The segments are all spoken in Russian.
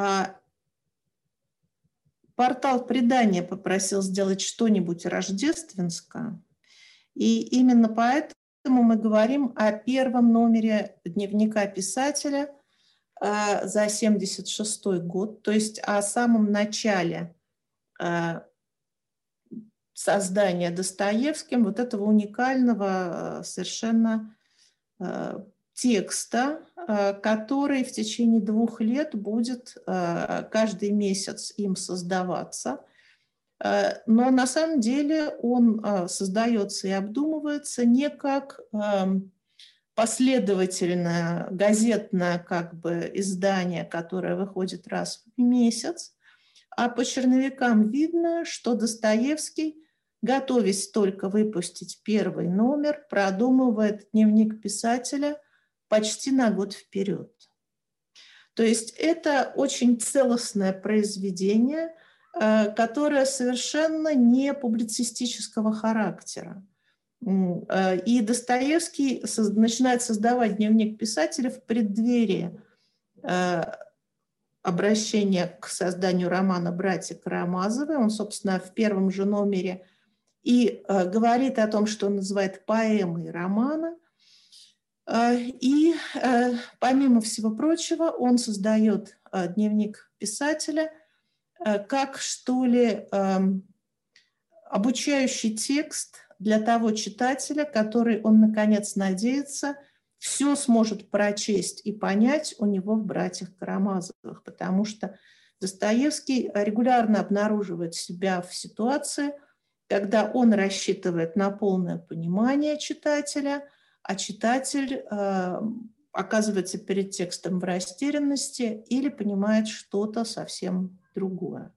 А, портал предания попросил сделать что-нибудь рождественское, и именно поэтому мы говорим о первом номере дневника писателя а, за 76 год, то есть о самом начале а, создания Достоевским вот этого уникального совершенно текста, э, который в течение двух лет будет э, каждый месяц им создаваться. Э, но на самом деле он создается и обдумывается не как эм, последовательное газетное как бы издание, которое выходит раз в месяц, а по черновикам видно, что Достоевский, готовясь только выпустить первый номер, продумывает дневник писателя – почти на год вперед. То есть это очень целостное произведение, э, которое совершенно не публицистического характера. Э, и Достоевский начинает создавать дневник писателя в преддверии э, обращения к созданию романа «Братья Карамазовы». Он, собственно, в первом же номере и говорит о том, что он называет поэмой романа – и э, помимо всего прочего, он создает э, дневник писателя как, что ли, эм, обучающий текст для того читателя, который он, наконец, надеется, все сможет прочесть и понять у него в «Братьях Карамазовых», потому что Достоевский регулярно обнаруживает себя в ситуации, когда он рассчитывает на полное понимание читателя – а читатель э, оказывается перед текстом в растерянности или понимает что-то совсем другое.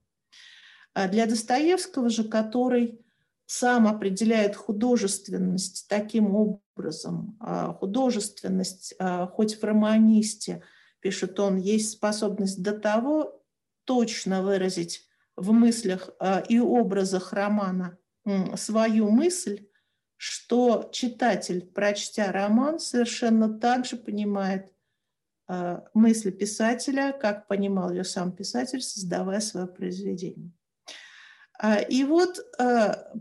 А для Достоевского же, который сам определяет художественность таким образом, а художественность, а, хоть в романисте, пишет он, есть способность до того точно выразить в мыслях и образах романа свою мысль, что читатель, прочтя роман, совершенно так же понимает э, мысли писателя, как понимал ее сам писатель, создавая свое произведение. А, и вот,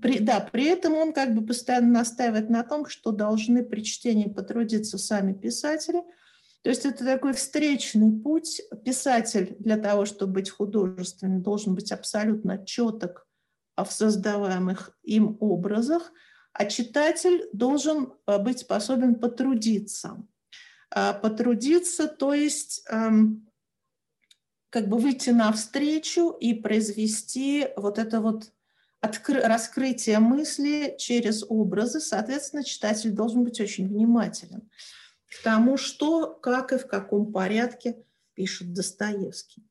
при, да, при этом он как бы постоянно настаивает на том, что должны при чтении потрудиться сами писатели. То есть это такой встречный путь. Писатель для того, чтобы быть художественным, должен быть абсолютно четок в создаваемых им образах – а читатель должен э, быть способен потрудиться. А, потрудиться, то есть эм, как бы выйти навстречу и произвести вот это вот раскрытие мысли через образы. Соответственно, читатель должен быть очень внимателен к тому, что, как и в каком порядке пишет Достоевский.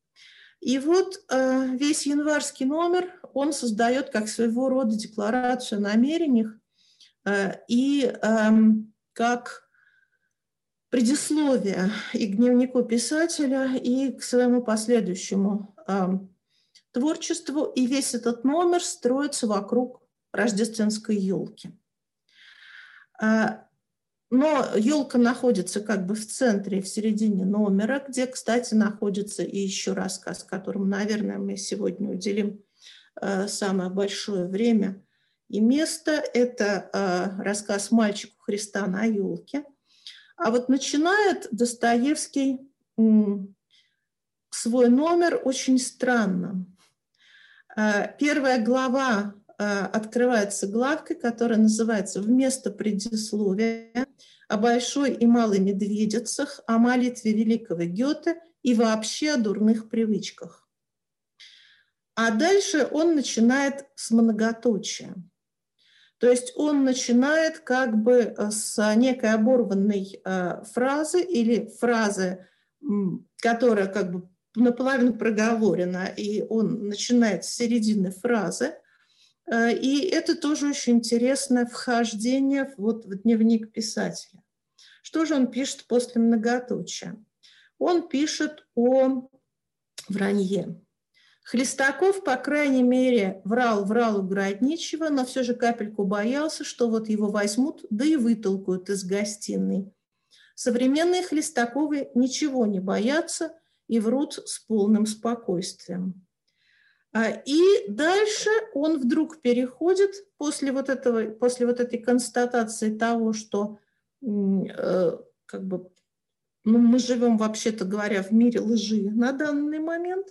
И вот э, весь январский номер он создает как своего рода декларацию о намерениях и эм, как предисловие и к дневнику писателя, и к своему последующему эм, творчеству. И весь этот номер строится вокруг рождественской елки. Э, но елка находится как бы в центре, в середине номера, где, кстати, находится и еще рассказ, которому, наверное, мы сегодня уделим э, самое большое время – и место – это э, рассказ «Мальчику Христа на елке». А вот начинает Достоевский свой номер очень странно. Э, первая глава э, открывается главкой, которая называется «Вместо предисловия о большой и малой медведицах, о молитве великого Гёте и вообще о дурных привычках». А дальше он начинает с многоточия – то есть он начинает как бы э, с некой оборванной э, фразы или фразы, которая как бы наполовину проговорено, и он начинает с середины фразы. Э, и это тоже очень интересное вхождение вот в дневник писателя. Что же он пишет после многоточия? Он пишет о вранье. Хлестаков, по крайней мере, врал, врал, уграть нечего, но все же капельку боялся, что вот его возьмут, да и вытолкают из гостиной. Современные Хлестаковы ничего не боятся и врут с полным спокойствием. А, и дальше он вдруг переходит после вот, этого, после вот этой констатации того, что э, как бы, ну, мы живем, вообще-то говоря, в мире лжи на данный момент.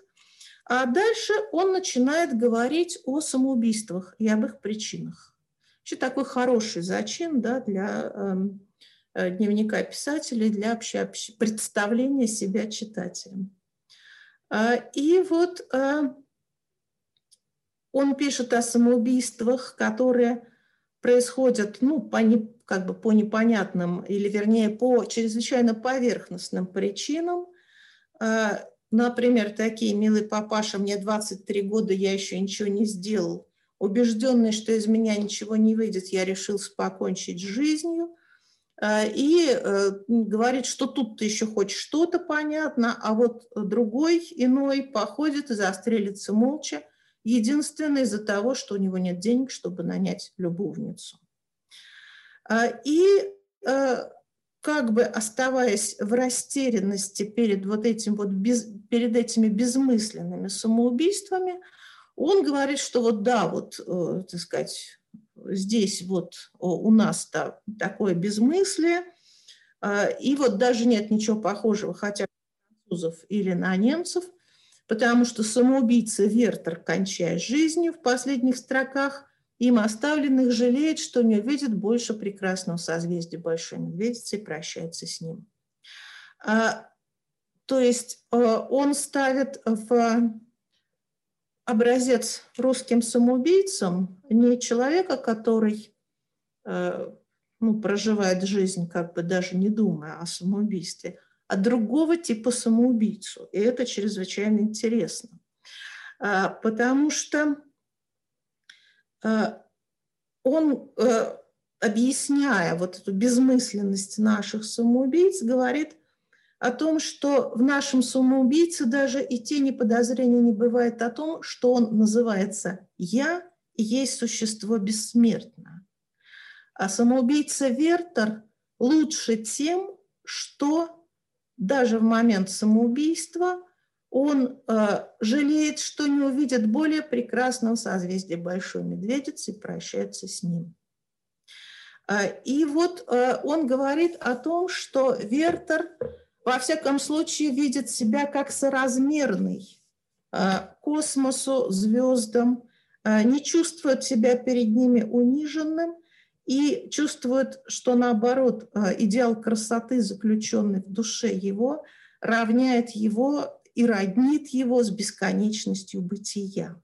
А дальше он начинает говорить о самоубийствах и об их причинах. Вообще такой хороший зачин да, для эм, э, дневника писателя, для вообще представления себя читателем. А, и вот э, он пишет о самоубийствах, которые происходят ну, по, не, как бы по непонятным или, вернее, по чрезвычайно поверхностным причинам. Например, такие «Милый папаша, мне 23 года, я еще ничего не сделал». Убежденный, что из меня ничего не выйдет, я решил покончить с жизнью. А, и э, говорит, что тут-то еще хоть что-то понятно, а вот другой, иной, походит и застрелится молча – Единственное из-за того, что у него нет денег, чтобы нанять любовницу. А, и как бы оставаясь в растерянности перед вот этим вот без, перед этими безмысленными самоубийствами, он говорит, что вот да, вот, э, так сказать, здесь вот у нас -то такое безмыслие, а, и вот даже нет ничего похожего хотя на французов или на немцев – потому что самоубийца Вертер, кончая жизнью в последних строках, им оставленных жалеет, что не увидит больше прекрасного созвездия Большой Медведицы и прощается с ним. А, то есть а, он ставит в образец русским самоубийцам не человека, который а, ну, проживает жизнь, как бы даже не думая о самоубийстве, а другого типа самоубийцу. И это чрезвычайно интересно. Потому что он, э, объясняя вот эту безмысленность наших самоубийц, говорит о том, что в нашем самоубийце даже и тени подозрения не бывает о том, что он называется «я» и есть существо бессмертное. А самоубийца Вертер лучше тем, что даже в момент самоубийства он э, жалеет, что не увидит более прекрасного созвездия Большой Медведицы и прощается с ним. Э, и вот э, он говорит о том, что Вертер во всяком случае видит себя как соразмерный э, космосу, звездам, э, не чувствует себя перед ними униженным – и чувствует, что наоборот э, идеал красоты, заключенный в душе его, равняет его и роднит его с бесконечностью бытия.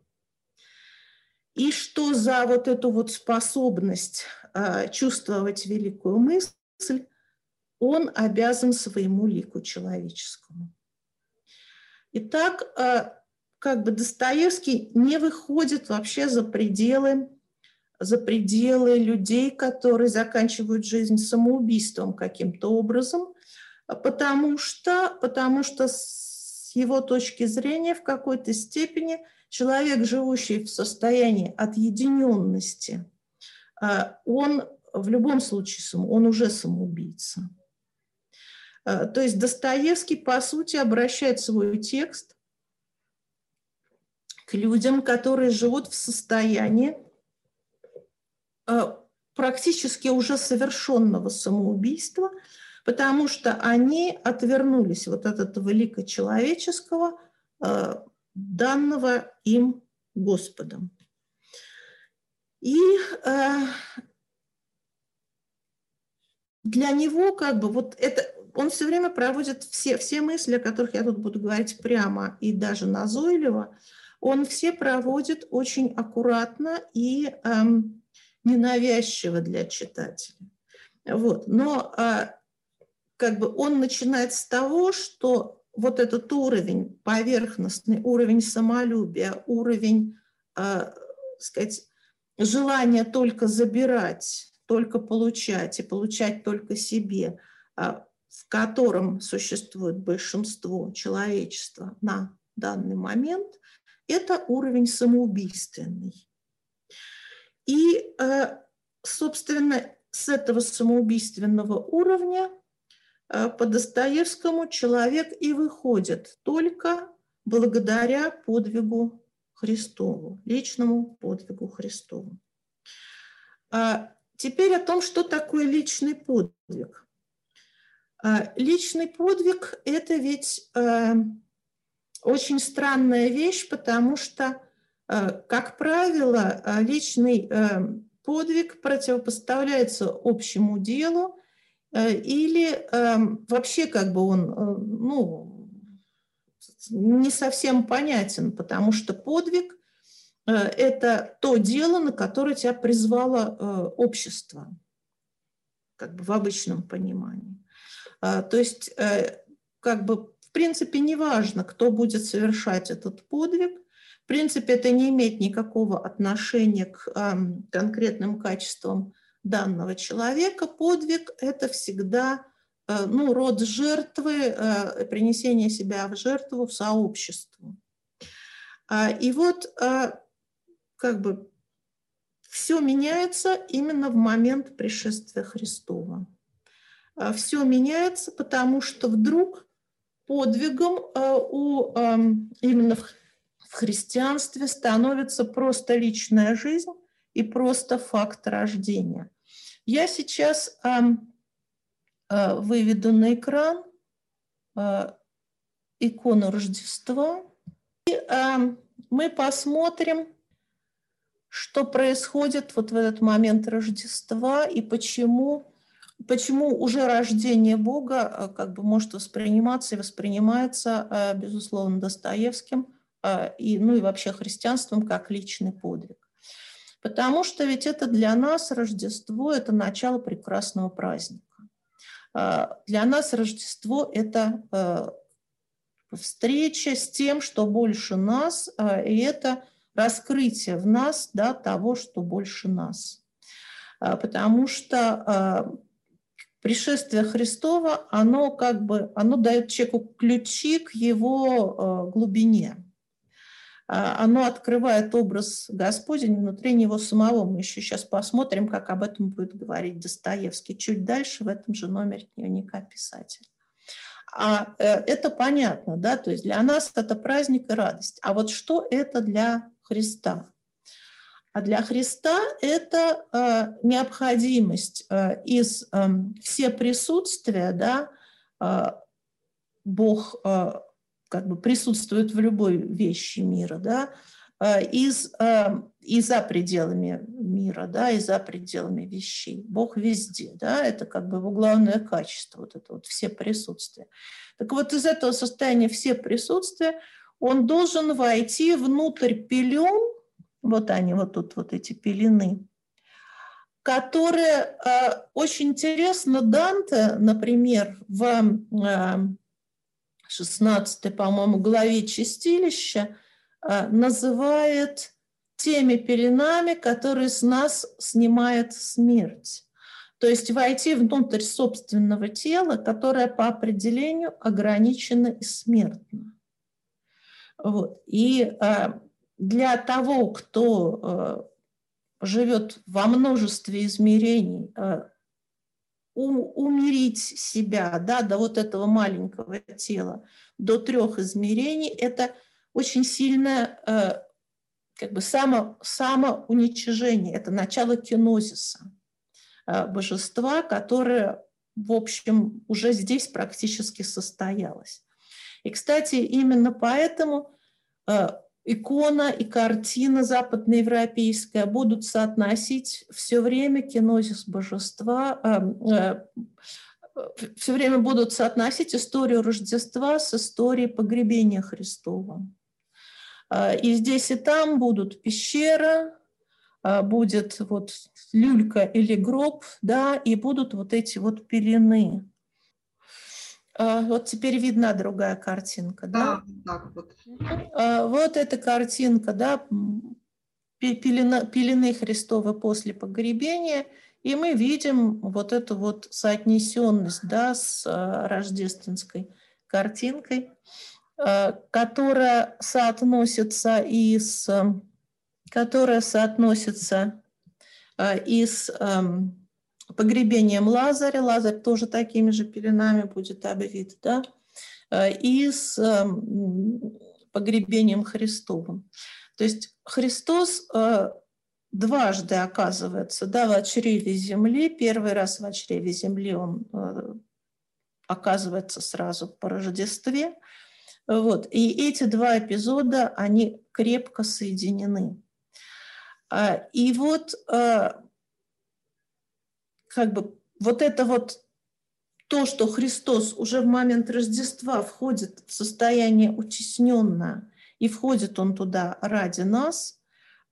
И что за вот эту вот способность э, чувствовать великую мысль он обязан своему лику человеческому. Итак, э, как бы Достоевский не выходит вообще за пределы за пределы людей, которые заканчивают жизнь самоубийством каким-то образом, потому что, потому что его точки зрения в какой-то степени человек, живущий в состоянии отъединенности, а, он в любом случае он уже самоубийца. А, то есть Достоевский, по сути, обращает свой текст к людям, которые живут в состоянии Э, практически уже совершенного самоубийства, потому что они отвернулись вот от этого великочеловеческого, э, данного им Господом. И э, для него как бы вот это, он все время проводит все, все мысли, о которых я тут буду говорить прямо и даже назойливо, он все проводит очень аккуратно и эм, ненавязчиво для читателя. Вот. Но а, как бы он начинает с того, что вот этот уровень, поверхностный уровень самолюбия, уровень, э, сказать, желания только забирать, только получать и получать только себе, э, в котором существует большинство человечества на данный момент, это уровень самоубийственный. И, э, собственно, с этого самоубийственного уровня по Достоевскому человек и выходит только благодаря подвигу Христову, личному подвигу Христову. А теперь о том, что такое личный подвиг. А личный подвиг – это ведь э, очень странная вещь, потому что, э, как правило, личный подвиг противопоставляется общему делу, Э, или эм, вообще как бы он, э, ну, не совсем понятен, потому что подвиг э, – это то дело, на которое тебя призвало общество, как бы в обычном понимании. То есть, как бы, в принципе, неважно, кто будет совершать этот подвиг, в принципе, это не имеет никакого отношения к эм, конкретным качествам данного человека. Подвиг – это всегда э, ну, род жертвы, э, принесение себя в жертву в сообществу. А, и вот э, как бы все меняется именно в момент пришествия Христова. А, все меняется, потому что вдруг подвигом у, эм, именно в христианстве становится просто личная жизнь и просто факт рождения. Я сейчас э, э, выведу на экран э, икону Рождества. И э, мы посмотрим, что происходит вот в этот момент Рождества и почему, почему уже рождение Бога э, как бы может восприниматься и воспринимается, безусловно, Достоевским и, ну и вообще христианством как личный подвиг. Потому что ведь это для нас Рождество – это начало прекрасного праздника. А, для нас Рождество – это а, встреча с тем, что больше нас, а, и это раскрытие в нас да, того, что больше нас. Потому что пришествие Христова, оно как бы, оно дает человеку ключи к его глубине. А, оно открывает образ Господень внутри него самого. Мы еще сейчас посмотрим, как об этом будет говорить Достоевский чуть дальше в этом же номере дневника писателя. А э, это понятно, да, то есть для нас это праздник и радость. А вот что это для Христа? А для Христа это э, необходимость э, из э, все присутствия, да, э, Бог э, как бы присутствует в любой вещи мира, да, э, из, э, и за пределами мира, да, и за пределами вещей. Бог везде, да, это как бы его главное качество, вот это вот все присутствия. Так вот из этого состояния все присутствия он должен войти внутрь пелен, вот они, вот тут вот эти пелены, которые э, очень интересно Данте, например, в 16, по-моему, главе чистилища э, называет теми пеленами, которые с нас снимает смерть. То есть войти внутрь собственного тела, которое по определению ограничено и смертно. Вот. И э, для того, кто э, живет во множестве измерений, умерить себя да, до вот этого маленького тела, до трех измерений, это очень сильное э, как бы само, самоуничижение, это начало кинозиса э, божества, которое, в общем, уже здесь практически состоялось. И, кстати, именно поэтому э, икона и картина западноевропейская будут соотносить все время кинозис божества, э, э, все время будут соотносить историю Рождества с историей погребения Христова. Э, и здесь и там будут пещера, будет вот люлька или гроб, да, и будут вот эти вот пелены. А, вот теперь видна другая картинка, да? Да, так вот. А, вот эта картинка, да, пелена, пелены Христовы после погребения, и мы видим вот эту вот соотнесенность, да, с а, рождественской картинкой, которая соотносится и с, которая соотносится и с погребением Лазаря, Лазарь тоже такими же пеленами будет обвит, да, э, и с эм, погребением Христовым. То есть Христос э, дважды оказывается да, в чреве земли. Первый раз в чреве земли он э, оказывается сразу по Рождестве. Вот. И эти два эпизода, они крепко соединены. И вот как бы вот это вот то, что Христос уже в момент Рождества входит в состояние утесненное, и входит он туда ради нас,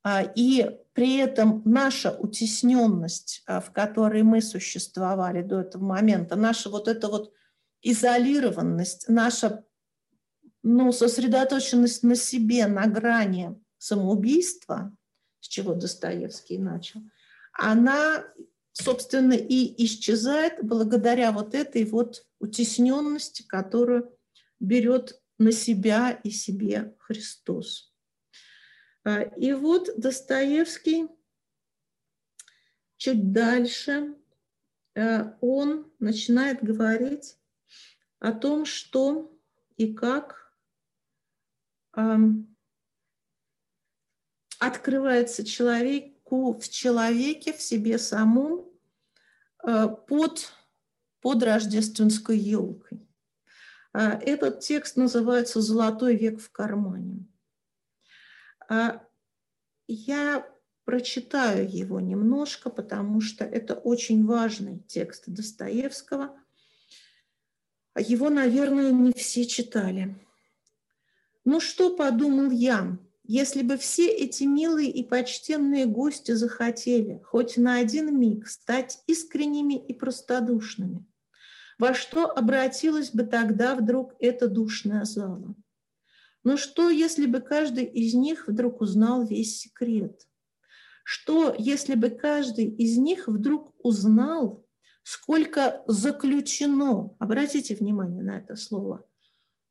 а, и при этом наша утесненность, а, в которой мы существовали до этого момента, наша вот эта вот изолированность, наша ну, сосредоточенность на себе, на грани самоубийства, с чего Достоевский начал, она собственно, и исчезает благодаря вот этой вот утесненности, которую берет на себя и себе Христос. А, и вот Достоевский чуть дальше, а, он начинает говорить о том, что и как открывается человек в человеке, в себе самом э, под, под рождественской елкой. А, этот текст называется «Золотой век в кармане». А, я прочитаю его немножко, потому что это очень важный текст Достоевского. Его, наверное, не все читали. Ну что подумал я, если бы все эти милые и почтенные гости захотели хоть на один миг стать искренними и простодушными, во что обратилась бы тогда вдруг эта душная зала? Но что, если бы каждый из них вдруг узнал весь секрет? Что, если бы каждый из них вдруг узнал, сколько заключено, обратите внимание на это слово –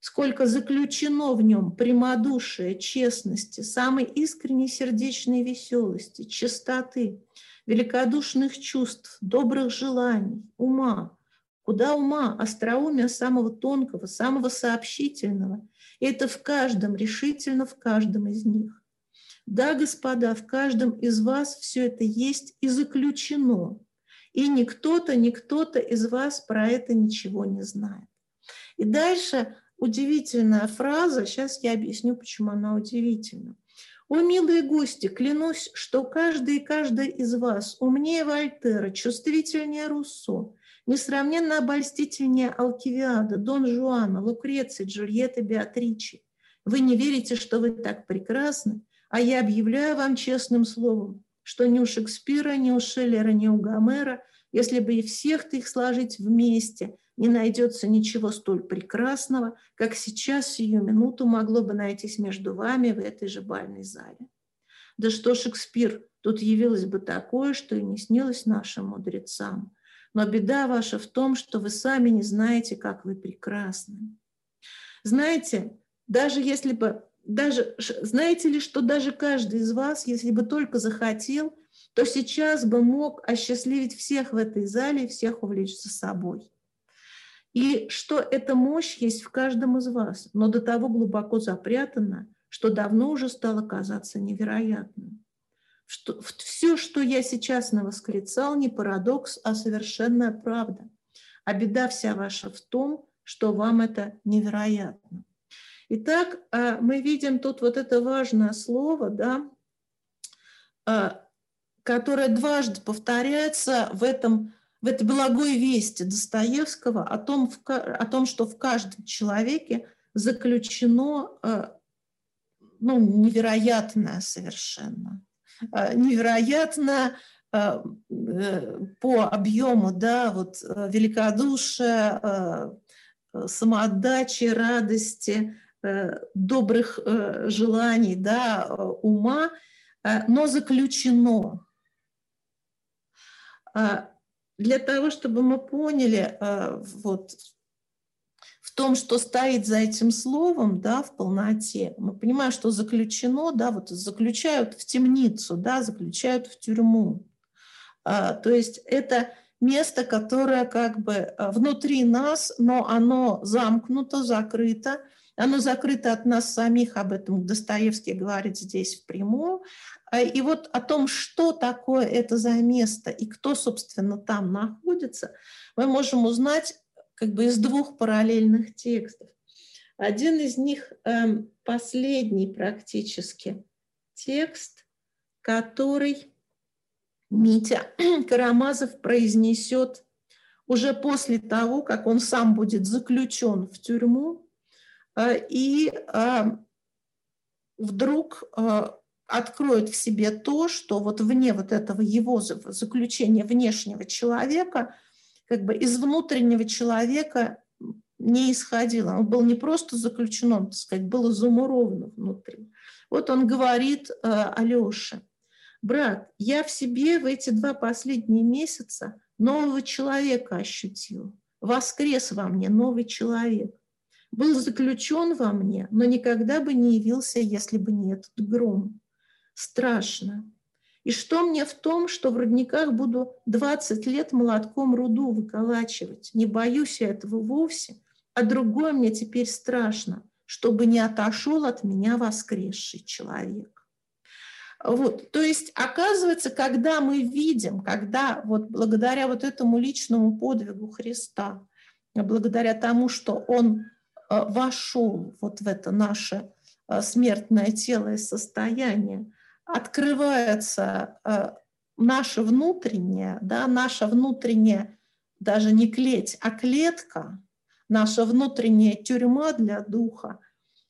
сколько заключено в нем прямодушия, честности, самой искренней сердечной веселости, чистоты, великодушных чувств, добрых желаний, ума, куда ума, остроумия самого тонкого, самого сообщительного. И это в каждом, решительно в каждом из них. Да, господа, в каждом из вас все это есть и заключено. И никто-то, никто-то из вас про это ничего не знает. И дальше удивительная фраза, сейчас я объясню, почему она удивительна. О, милые гости, клянусь, что каждый и каждая из вас умнее Вольтера, чувствительнее Руссо, несравненно обольстительнее Алкивиада, Дон Жуана, Лукреции, Джульетты, Беатричи. Вы не верите, что вы так прекрасны, а я объявляю вам честным словом, что ни у Шекспира, ни у Шеллера, ни у Гомера, если бы и всех их сложить вместе, не найдется ничего столь прекрасного, как сейчас сию минуту могло бы найтись между вами в этой же бальной зале. Да что Шекспир, тут явилось бы такое, что и не снилось нашим мудрецам. Но беда ваша в том, что вы сами не знаете, как вы прекрасны. Знаете, даже если бы, даже, знаете ли, что даже каждый из вас, если бы только захотел, то сейчас бы мог осчастливить всех в этой зале и всех увлечь за собой и что эта мощь есть в каждом из вас, но до того глубоко запрятана, что давно уже стало казаться невероятным. Что, все, что я сейчас навосклицал, не парадокс, а совершенная правда. А беда вся ваша в том, что вам это невероятно. Итак, а, мы видим тут вот это важное слово, да, а, которое дважды повторяется в этом в этой благой вести Достоевского о том, о том, что в каждом человеке заключено э, ну, невероятное совершенно, э, невероятно э, по объему, да, вот великодушие, самоотдачи, радости, добрых желаний, да, ума, но заключено. Для того, чтобы мы поняли вот, в том, что стоит за этим словом, да, в полноте. Мы понимаем, что заключено, да, вот заключают в темницу, да, заключают в тюрьму. А, то есть это место, которое как бы а, внутри нас, но оно замкнуто, закрыто, оно закрыто от нас самих, об этом Достоевский говорит здесь впрямую. А, и вот о том, что такое это за место и кто, собственно, там находится, мы можем узнать как бы из двух параллельных текстов. Один из них э, последний практически текст, который Митя Карамазов произнесет уже после того, как он сам будет заключен в тюрьму, и э, вдруг э, откроет в себе то, что вот вне вот этого его заключения внешнего человека – как бы из внутреннего человека не исходило. Он был не просто заключен, он, так сказать, был изумурован внутри. Вот он говорит э, Алёше, брат, я в себе в эти два последние месяца нового человека ощутил. Воскрес во мне новый человек. Был заключен во мне, но никогда бы не явился, если бы не этот гром. Страшно. И что мне в том, что в родниках буду 20 лет молотком руду выколачивать? Не боюсь я этого вовсе, а другое мне теперь страшно, чтобы не отошел от меня воскресший человек. Вот, то есть, оказывается, когда мы видим, когда вот благодаря вот этому личному подвигу Христа, благодаря тому, что Он вошел вот в это наше э, смертное тело и состояние, открывается э, наше внутреннее, да, наша внутренняя, даже не клеть, а клетка, наша внутренняя тюрьма для духа,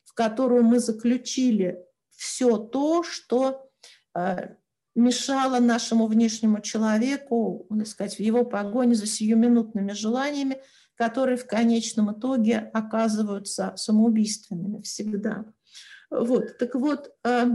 в которую мы заключили все то, что э, мешало нашему внешнему человеку, так сказать, в его погоне за сиюминутными желаниями, которые в конечном итоге оказываются самоубийственными всегда. Вот, так вот, э,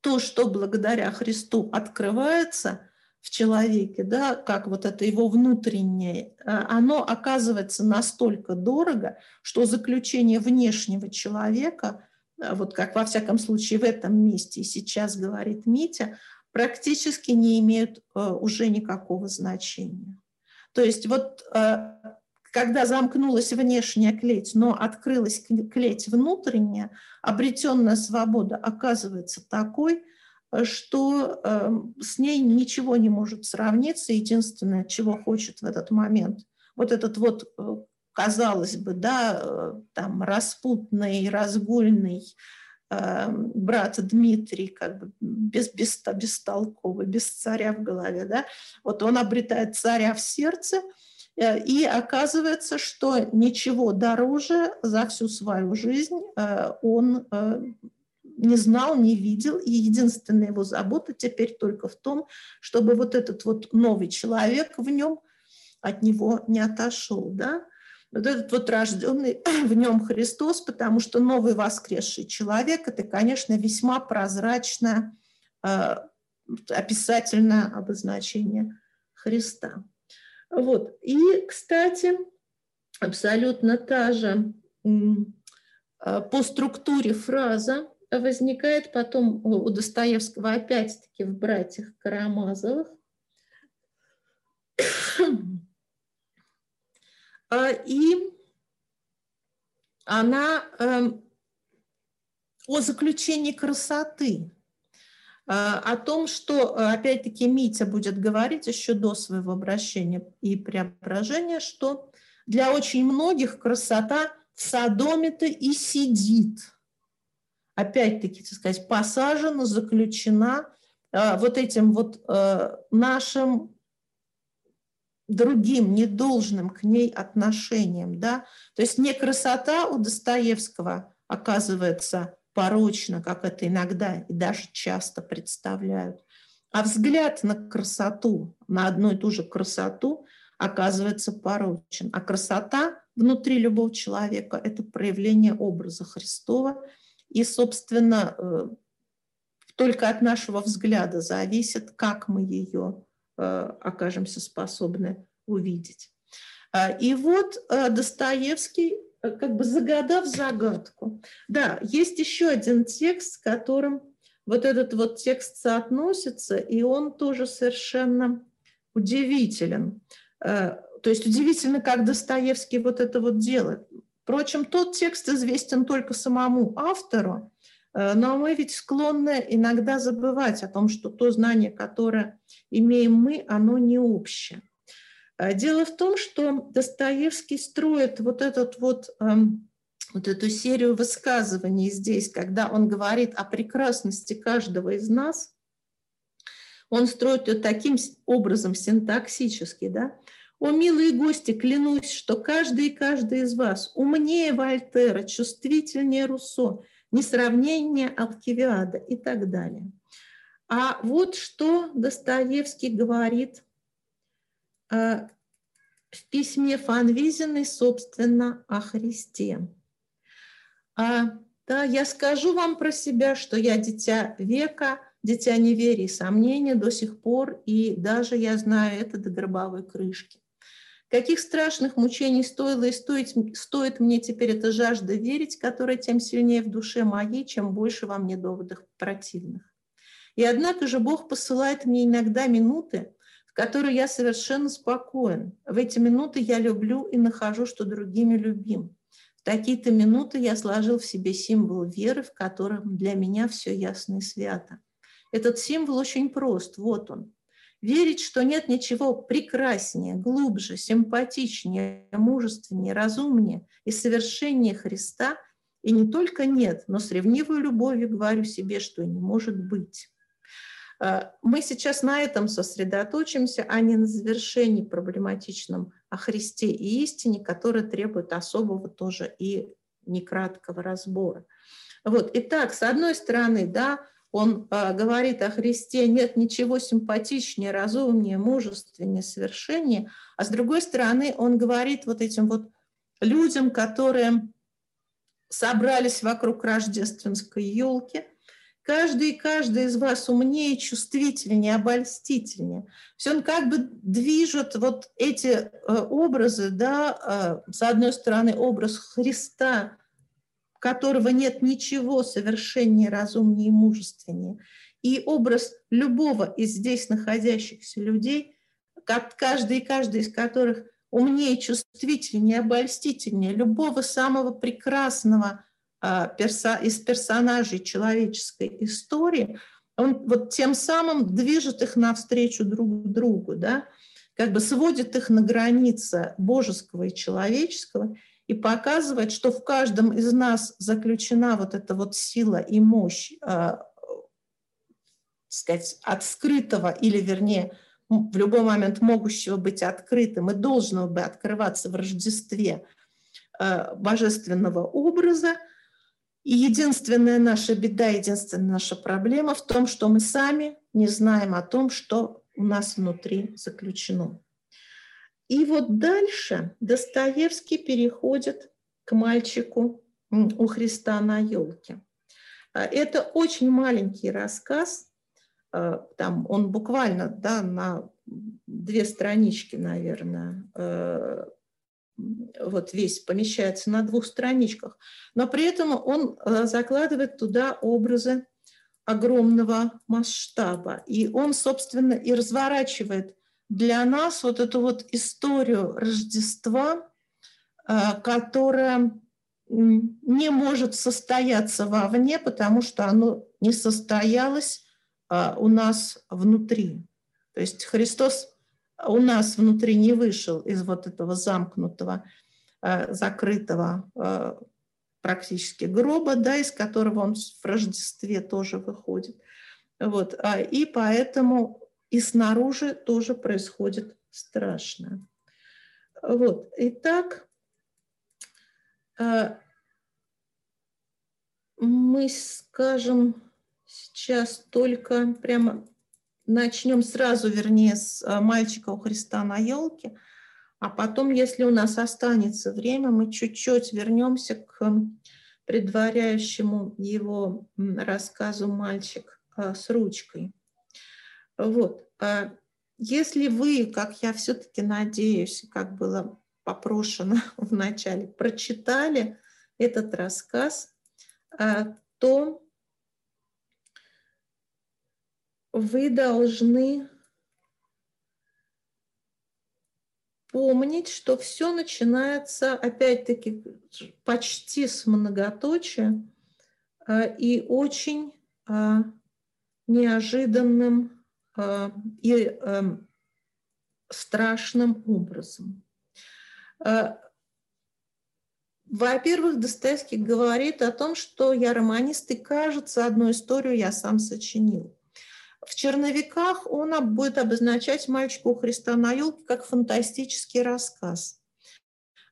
то, что благодаря Христу открывается в человеке, да, как вот это его внутреннее, э, оно оказывается настолько дорого, что заключение внешнего человека, э, вот как во всяком случае в этом месте и сейчас говорит Митя, практически не имеют уже никакого значения. То есть вот когда замкнулась внешняя клеть, но открылась клеть внутренняя, обретенная свобода оказывается такой, что э, с ней ничего не может сравниться. Единственное, чего хочет в этот момент, вот этот вот, э, казалось бы, да, э, там распутный, разгульный э, брат Дмитрий, как бы без, без, бестолковый, без царя в голове, да, вот он обретает царя в сердце – и оказывается, что ничего дороже за всю свою жизнь э, он э, не знал, не видел, и единственная его забота теперь только в том, чтобы вот этот вот новый человек в нем от него не отошел, да, вот этот вот рожденный в нем Христос, потому что новый воскресший человек – это, конечно, весьма прозрачное описательное обозначение Христа. Вот. И, кстати, абсолютно та же а, по структуре фраза возникает потом у Достоевского опять-таки в «Братьях Карамазовых». А, и она эм, о заключении красоты – о том, что, э, опять-таки, Митя будет говорить еще до своего обращения и преображения, что для очень многих красота в садоме-то и сидит. Опять-таки, так сказать, посажена, заключена э, вот этим вот э, нашим другим, недолжным к ней отношением. Да? То есть не красота у Достоевского оказывается порочно, как это иногда и даже часто представляют. А взгляд на красоту, на одну и ту же красоту оказывается порочен. А красота внутри любого человека – это проявление образа Христова. И, собственно, э, только от нашего взгляда зависит, как мы ее э, окажемся способны увидеть. А, и вот э, Достоевский, как бы загадав загадку. Да, есть еще один текст, с которым вот этот вот текст соотносится, и он тоже совершенно удивителен. То есть удивительно, как Достоевский вот это вот делает. Впрочем, тот текст известен только самому автору, э, но мы ведь склонны иногда забывать о том, что то знание, которое имеем мы, оно не общее. Э, дело в том, что Достоевский строит вот, этот вот, эм, вот эту серию высказываний здесь, когда он говорит о прекрасности каждого из нас, он строит ее таким образом синтаксически, да, о, милые гости, клянусь, что каждый и каждый из вас умнее Вольтера, чувствительнее Руссо, несравнение Алкивиада и так далее. А вот что Достоевский говорит в письме Фанвизиной, собственно, о Христе. А, да, я скажу вам про себя, что я дитя века, дитя неверия и сомнения до сих пор, и даже я знаю это до гробовой крышки. Каких страшных мучений стоило и стоит, стоит мне теперь эта жажда верить, которая тем сильнее в душе моей, чем больше во мне доводов противных. И однако же Бог посылает мне иногда минуты, в которые я совершенно спокоен. В эти минуты я люблю и нахожу, что другими любим. В такие-то минуты я сложил в себе символ веры, в котором для меня все ясно и свято. Этот символ очень прост, вот он. Верить, что нет ничего прекраснее, глубже, симпатичнее, мужественнее, разумнее и совершеннее Христа, и не только нет, но с ревнивой любовью говорю себе, что не может быть. А, мы сейчас на этом сосредоточимся, а не на завершении проблематичном о Христе и истине, которое требует особого тоже и некраткого разбора. Вот. Итак, с одной стороны, да, он а, говорит о Христе, нет ничего симпатичнее, разумнее, мужественнее, совершеннее, а с другой стороны он говорит вот этим вот людям, которые собрались вокруг рождественской елки, каждый и каждый из вас умнее, чувствительнее, обольстительнее. Все он как бы движет вот эти э, образы, да, э, с одной стороны образ Христа, которого нет ничего совершеннее, разумнее и мужественнее. И образ любого из здесь находящихся людей, как каждый и каждый из которых умнее, чувствительнее, обольстительнее любого самого прекрасного из персонажей человеческой истории, он вот тем самым движет их навстречу друг другу, да, как бы сводит их на границе божеского и человеческого – и показывает, что в каждом из нас заключена вот эта вот сила и мощь, э, сказать, от скрытого или, вернее, в любой момент могущего быть открытым и должного бы открываться в Рождестве э, божественного образа. И единственная наша беда, единственная наша проблема в том, что мы сами не знаем о том, что у нас внутри заключено. И вот дальше Достоевский переходит к мальчику у Христа на елке. А, это очень маленький рассказ, а, там он буквально да, на две странички, наверное, э, вот весь помещается на двух страничках, но при этом он э, закладывает туда образы огромного масштаба. И он, собственно, и разворачивает для нас вот эту вот историю Рождества, э, которая не может состояться вовне, потому что оно не состоялось э, у нас внутри. То есть Христос у нас внутри не вышел из вот этого замкнутого, э, закрытого практически гроба, да, из которого он в Рождестве тоже выходит. Вот. А, и поэтому и снаружи тоже происходит страшно. Вот, итак, э, мы скажем сейчас только прямо начнем сразу, вернее, с э, мальчика у Христа на елке, А потом, если у нас останется время, мы чуть-чуть вернемся к предваряющему его рассказу «Мальчик а, с ручкой». Вот. А если вы, как я все-таки надеюсь, как было попрошено в начале, прочитали этот рассказ, а, то вы должны помнить, что все начинается, опять-таки, почти с многоточия а, и очень а, неожиданным и страшным образом. Во-первых, Достоевский говорит о том, что я романист, и кажется, одну историю я сам сочинил. В черновиках он будет обозначать «Мальчика у Христа на елке» как фантастический рассказ.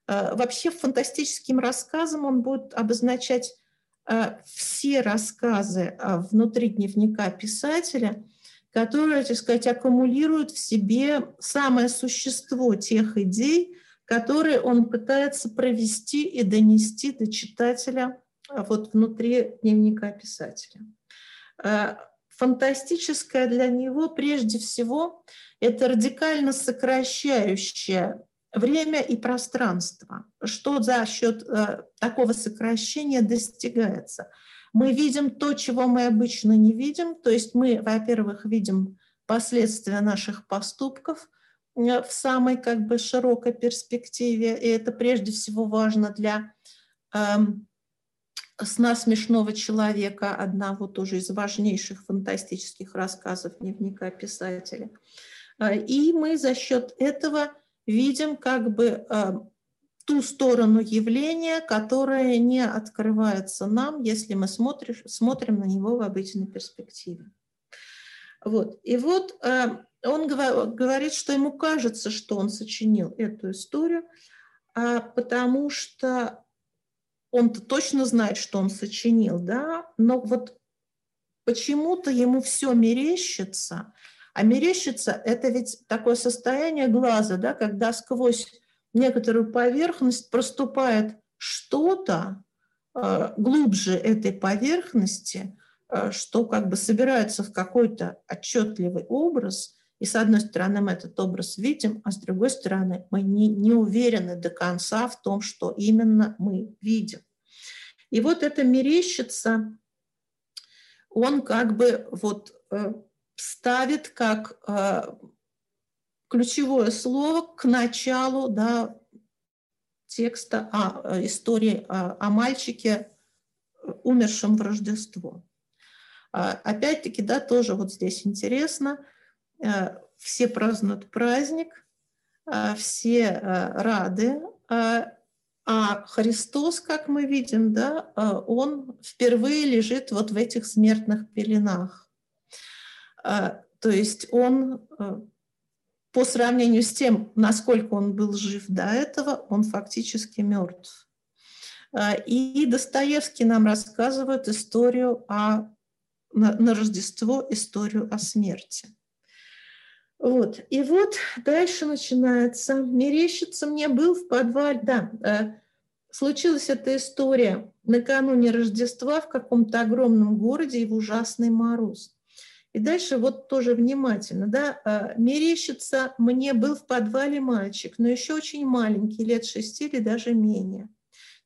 Э, вообще фантастическим рассказом он будет обозначать э, все рассказы э, внутри дневника писателя, которые, так сказать, аккумулируют в себе самое существо тех идей, которые он пытается провести и донести до читателя вот внутри дневника писателя. Фантастическое для него прежде всего это радикально сокращающее время и пространство. Что за счет а, такого сокращения достигается? Мы видим то, чего мы обычно не видим, то есть мы, во-первых, видим последствия наших поступков – Э, в самой как бы широкой перспективе, и это прежде всего важно для э, сна смешного человека, одного тоже из важнейших фантастических рассказов дневника писателя. Э, и мы за счет этого видим как бы э, ту сторону явления, которая не открывается нам, если мы смотрим, смотрим на него в обычной перспективе. Вот. И вот э, он говорит, что ему кажется, что он сочинил эту историю, а потому что он-то точно знает, что он сочинил, да, но вот почему-то ему все мерещится, а мерещится это ведь такое состояние глаза, да, когда сквозь некоторую поверхность проступает что-то э, глубже этой поверхности, э, что как бы собирается в какой-то отчетливый образ – и с одной стороны мы этот образ видим, а с другой стороны мы не, не уверены до конца в том, что именно мы видим. И вот это мерещится, он как бы вот э, ставит как э, ключевое слово к началу да, текста о, э, истории о, о мальчике, умершем в Рождество. А, опять-таки, да, тоже вот здесь интересно – все празднуют праздник, э, все э, рады, а Христос, как мы видим, да, он впервые лежит вот в этих смертных пеленах. То есть он по сравнению с тем, насколько он был жив до этого, он фактически мертв. И Достоевский нам рассказывает историю о, на Рождество, историю о смерти. Вот. И вот дальше начинается. Мерещится мне был в подвале. Да, э, случилась эта история накануне Рождества в каком-то огромном городе и в ужасный мороз. И дальше вот тоже внимательно, да, э, мерещится мне был в подвале мальчик, но еще очень маленький, лет шести или даже менее.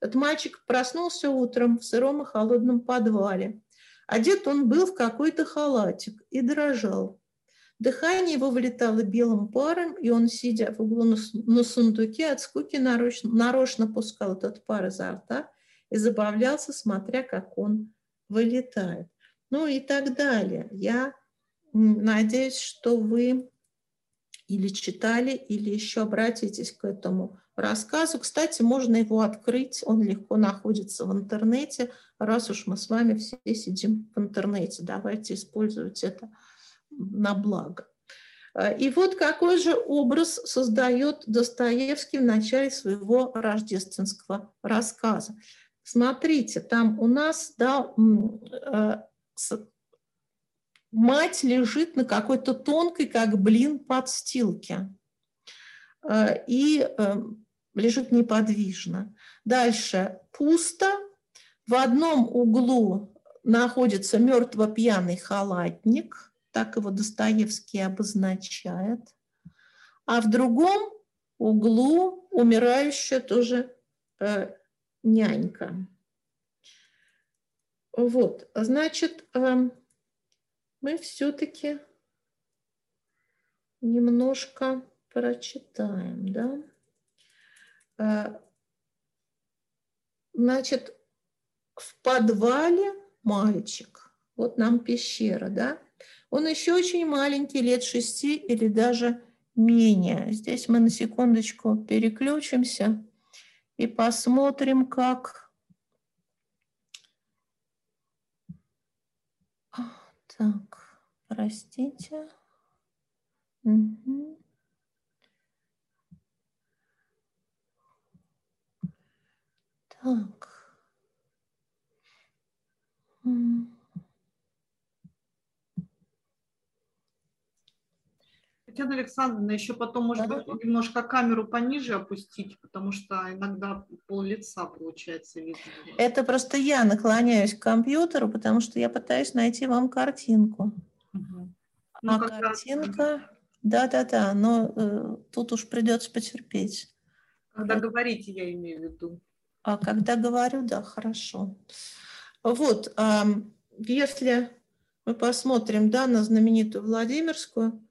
Этот мальчик проснулся утром в сыром и холодном подвале. Одет он был в какой-то халатик и дрожал. Дыхание его вылетало белым паром, и он, сидя в углу на, на сундуке, от скуки нарочно, нарочно пускал этот пар изо рта и забавлялся, смотря, как он вылетает. Ну и так далее. Я надеюсь, что вы или читали, или еще обратитесь к этому рассказу. Кстати, можно его открыть, он легко находится в интернете. Раз уж мы с вами все сидим в интернете, давайте использовать это на благо. Э, и вот какой же образ создает Достоевский в начале своего рождественского рассказа. Смотрите, там у нас да, э, мать лежит на какой-то тонкой, как блин, подстилке. и лежит неподвижно. Дальше пусто. В одном углу находится мертво-пьяный халатник, так его Достоевский обозначает. А в другом углу умирающая тоже э, нянька. Вот, значит, э, мы все-таки немножко прочитаем, да? Э, значит, в подвале мальчик. Вот нам пещера, да? Он еще очень маленький, лет шести или даже менее. Здесь мы на секундочку переключимся и посмотрим, как... Так, простите. Угу. Так. Татьяна Александровна, еще потом, может быть, немножко камеру пониже опустить, потому что иногда пол лица получается видно. Это просто я наклоняюсь к компьютеру, потому что я пытаюсь найти вам картинку. Угу. Ну, а картинка... Да-да-да, но э, тут уж придется потерпеть. Когда это... говорите, я имею в виду. А когда говорю, да, хорошо. Вот, если мы посмотрим да, на знаменитую Владимирскую,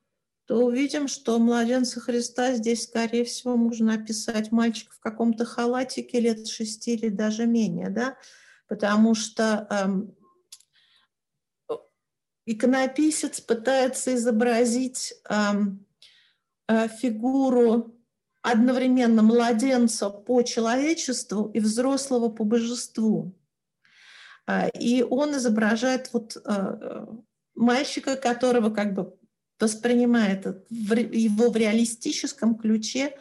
то увидим, что младенца Христа здесь, скорее всего, можно описать мальчик в каком-то халатике лет шести или даже менее, да, потому что эм, иконописец пытается изобразить эм, э, фигуру одновременно младенца по человечеству и взрослого по божеству. А, и он изображает вот а, мальчика, которого как бы воспринимает его в реалистическом ключе,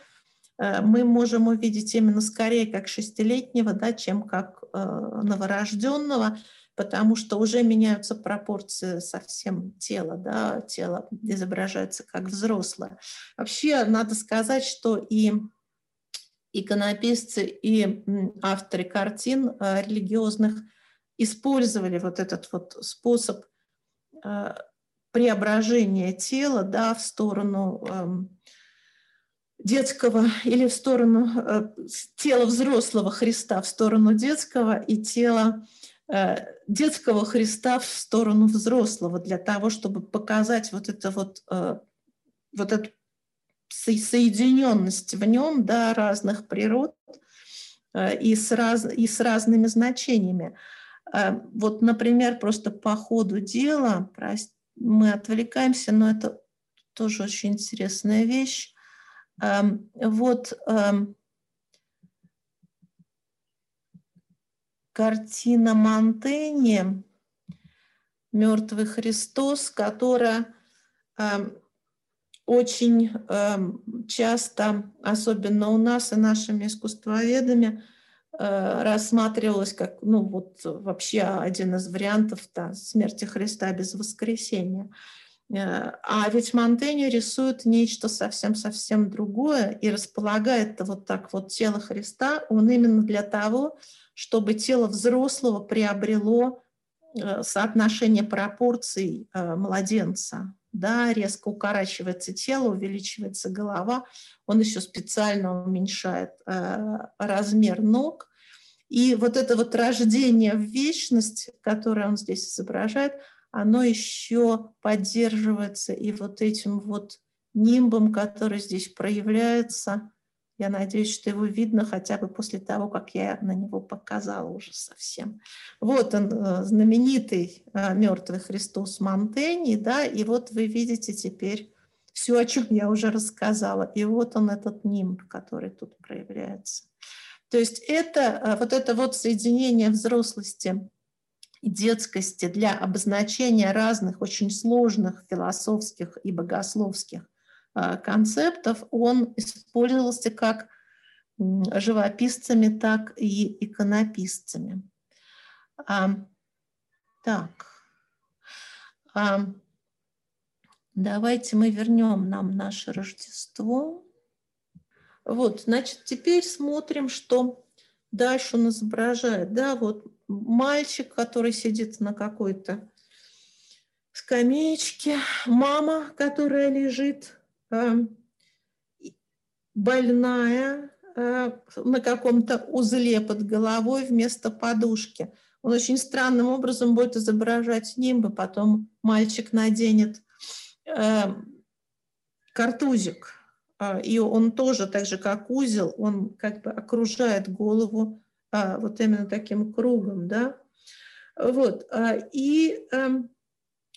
а, мы можем увидеть именно скорее как шестилетнего, да, чем как новорожденного, потому что уже меняются пропорции совсем тела, да, тело изображается как взрослое. Вообще надо сказать, что и иконописцы, и авторы картин э, религиозных использовали вот этот вот способ преображения тела да, в сторону эм, детского или в сторону э, тела взрослого Христа в сторону детского и тела Э, детского Христа в сторону взрослого для того, чтобы показать вот это вот, э, вот эту соединенность в нем да, разных природ и с, раз, и с разными значениями. Вот, например, просто по ходу дела, мы отвлекаемся, но это тоже очень интересная вещь. Эм, вот эм, картина Монтеньи «Мертвый Христос», которая э, очень часто, особенно у нас и нашими искусствоведами, э, рассматривалась как ну, вот, вообще один из вариантов да, смерти Христа без воскресения. Э, а ведь Монтенья рисует нечто совсем-совсем другое и располагает вот так вот тело Христа, он именно для того, чтобы тело взрослого приобрело э, соотношение пропорций младенца. Да, резко укорачивается тело, увеличивается голова, он еще специально уменьшает э, размер ног. И вот это вот рождение в вечность, которое он здесь изображает, оно еще поддерживается и вот этим вот нимбом, который здесь проявляется – я надеюсь, что его видно хотя бы после того, как я на него показала уже совсем. Вот он, э, знаменитый э, мертвый Христос Монтени, да, и вот вы видите теперь все, о чем я уже рассказала. И вот он, этот нимб, который тут проявляется. То есть это э, вот это вот соединение взрослости и детскости для обозначения разных очень сложных философских и богословских концептов, он использовался как живописцами, так и иконописцами. А, так, а, давайте мы вернем нам наше Рождество. Вот, значит, теперь смотрим, что дальше он изображает. Да, вот мальчик, который сидит на какой-то скамеечке, мама, которая лежит больная э, на каком-то узле под головой вместо подушки. Он очень странным образом будет изображать нимбы, потом мальчик наденет э, картузик, э, и он тоже, так же как узел, он как бы окружает голову э, вот именно таким кругом, да. Вот, э, и, э,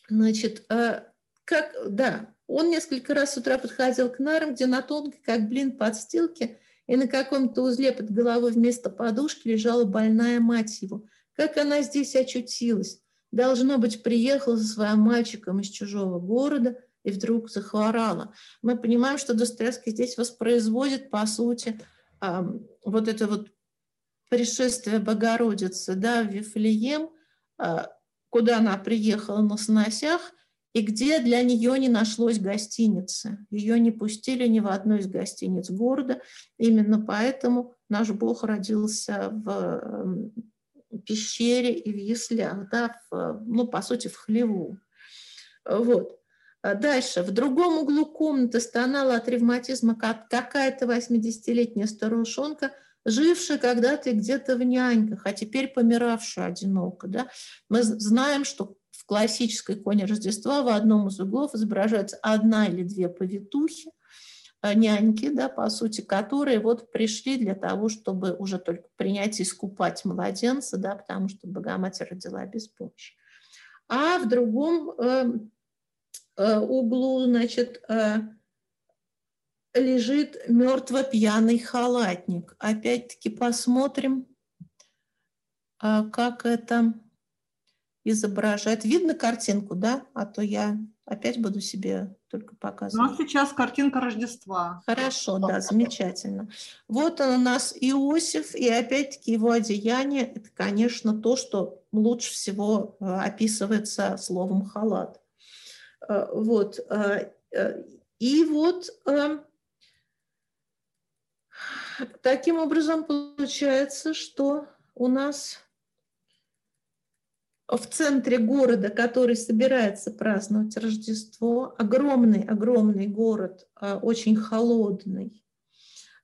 значит, э, как, да, он несколько раз с утра подходил к нарам, где на тонкой, как блин, подстилке, и на каком-то узле под головой вместо подушки лежала больная мать его – как она здесь очутилась? Должно быть, приехала со своим мальчиком из чужого города и вдруг захворала. Мы понимаем, что Достоевский здесь воспроизводит, по сути, вот это вот пришествие Богородицы да, в Вифлеем, а, куда она приехала на сносях, и где для нее не нашлось гостиницы. Ее не пустили ни в одну из гостиниц города. Именно поэтому наш Бог родился в пещере и в яслях, да, в, ну, по сути, в хлеву. Вот. А дальше. В другом углу комнаты стонала от ревматизма какая-то 80-летняя старушонка, жившая когда-то где-то в няньках, а теперь помиравшая одиноко. Да? Мы знаем, что в классической иконе Рождества в одном из углов изображается одна или две повитухи, Э, няньки, да, по сути, которые вот пришли для того, чтобы уже только принять и искупать младенца, да, потому что Богоматерь родила без помощи. А в другом э, э, углу, значит, э, лежит мертво пьяный халатник. Опять-таки посмотрим, э, как это изображает. Видно картинку, да? А то я опять буду себе только показывать. У нас сейчас картинка Рождества. Хорошо, да, замечательно. Вот он у нас Иосиф, и опять-таки его одеяние, это, конечно, то, что лучше всего э, описывается словом халат. Э, вот. Э, и вот таким образом получается, что у нас в центре города, который собирается праздновать Рождество, огромный-огромный город, а, очень холодный.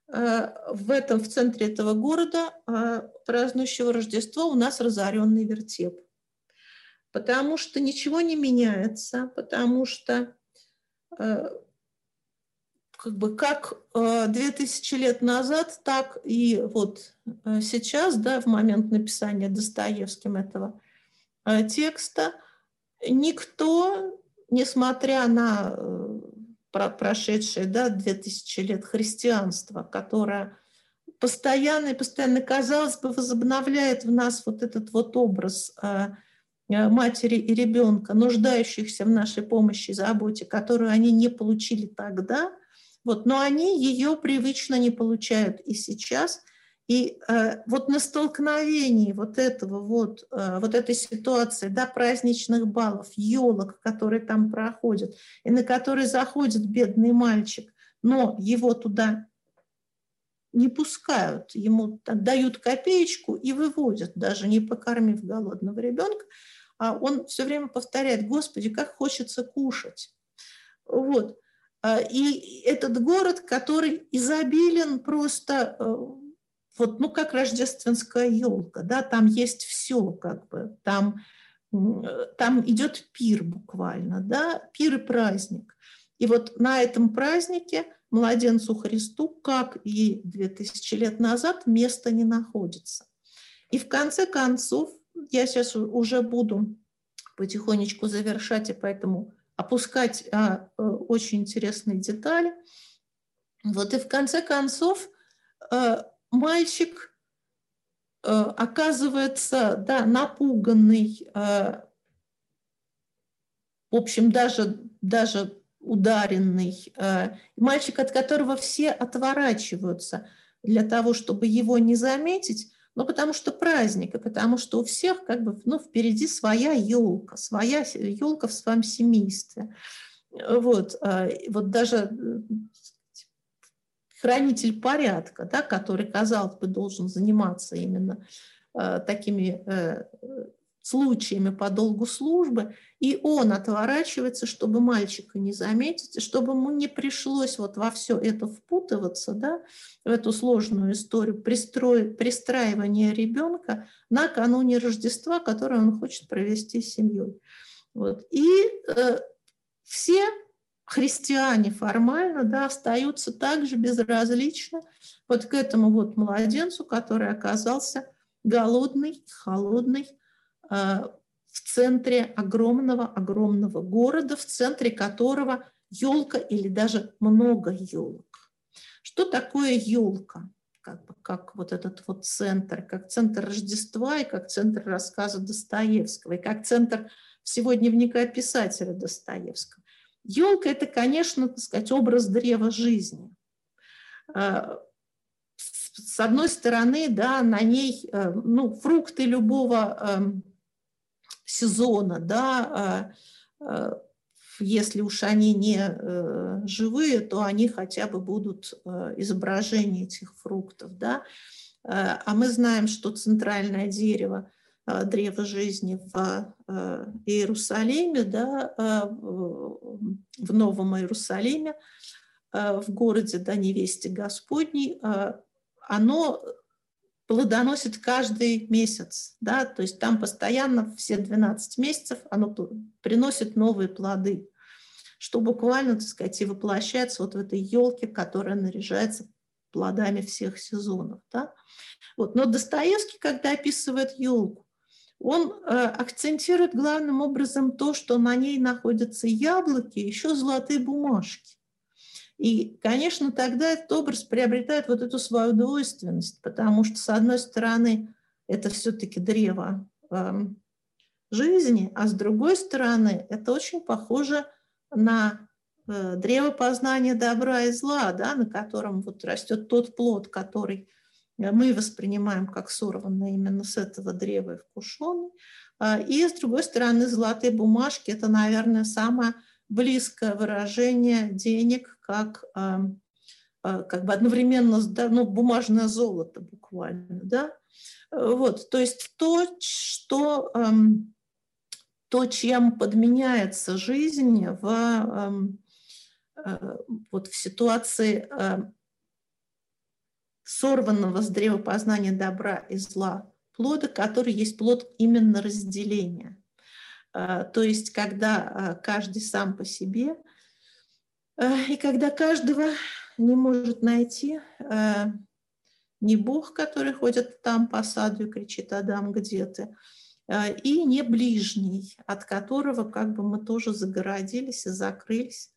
А, в этом, в центре этого города, а, празднующего Рождество, у нас разоренный вертеп. Потому что ничего не меняется, потому что как бы как 2000 лет назад, так и вот сейчас, да, в момент написания Достоевским этого текста никто, несмотря на э, прошедшие да, 2000 лет христианства, которое постоянно и постоянно, казалось бы, возобновляет в нас вот этот вот образ э, матери и ребенка, нуждающихся в нашей помощи и заботе, которую они не получили тогда, вот, но они ее привычно не получают и сейчас – и э, вот на столкновении вот этого вот, э, вот этой ситуации, да, праздничных баллов, елок, которые там проходят, и на которые заходит бедный мальчик, но его туда не пускают, ему дают копеечку и выводят, даже не покормив голодного ребенка, а он все время повторяет, Господи, как хочется кушать. Вот. А, и этот город, который изобилен просто э, вот, ну, как рождественская елка, да, там есть все, как бы, там, там идет пир буквально, да, пир и праздник. И вот на этом празднике младенцу Христу, как и 2000 лет назад, места не находится. И в конце концов, я сейчас уже буду потихонечку завершать, и поэтому опускать а, э, очень интересные детали. Вот и в конце концов э, мальчик э, оказывается да, напуганный, э, в общем, даже, даже ударенный, э, мальчик, от которого все отворачиваются для того, чтобы его не заметить, но потому что праздник, и потому что у всех как бы ну, впереди своя елка, своя елка в своем семействе. Вот, вот даже хранитель порядка, да, который, казалось бы, должен заниматься именно э, такими э, случаями по долгу службы, и он отворачивается, чтобы мальчика не заметить, чтобы ему не пришлось вот во все это впутываться, да, в эту сложную историю пристроить, пристраивания ребенка накануне Рождества, которое он хочет провести с семьей. Вот. И э, все христиане формально да, остаются также безразличны вот к этому вот младенцу, который оказался голодный, холодный, Э, в центре огромного-огромного города, в центре которого елка или даже много елок. Что такое елка? Как, бы, как вот этот вот центр, как центр Рождества и как центр рассказа Достоевского, и как центр всего дневника писателя Достоевского. Елка – это, конечно, так сказать, образ древа жизни. Э, с одной стороны, да, на ней э, ну, фрукты любого эм, сезона, да, а, а, если уж они не э, живые, то они хотя бы будут э, изображение этих фруктов, да. А, а мы знаем, что центральное дерево, древо жизни в Иерусалиме, да, в Новом Иерусалиме, в городе, да, невесте Господней, оно плодоносит каждый месяц, да, то есть там постоянно все 12 месяцев оно приносит новые плоды, что буквально, так сказать, и воплощается вот в этой елке, которая наряжается плодами всех сезонов, да. Вот. Но Достоевский, когда описывает елку, он э, акцентирует главным образом то, что на ней находятся яблоки, еще золотые бумажки. И, конечно, тогда этот образ приобретает вот эту свою двойственность, потому что, с одной стороны, это все-таки древо э, жизни, а с другой стороны, это очень похоже на э, древо познания добра и зла, да, на котором вот растет тот плод, который мы воспринимаем как сорванный именно с этого древа и вкушенный. А, и, с другой стороны, золотые бумажки – это, наверное, самое близкое выражение денег как, а, а, как бы одновременно ну, бумажное золото буквально. Да? Вот, то есть то, что, то, чем подменяется жизнь в, э, вот в ситуации сорванного с древа познания добра и зла плода, который есть плод именно разделения. А, то есть, когда а, каждый сам по себе, а, и когда каждого не может найти не Бог, который ходит там по саду и кричит «Адам, где ты?», и не ближний, от которого как бы мы тоже загородились и закрылись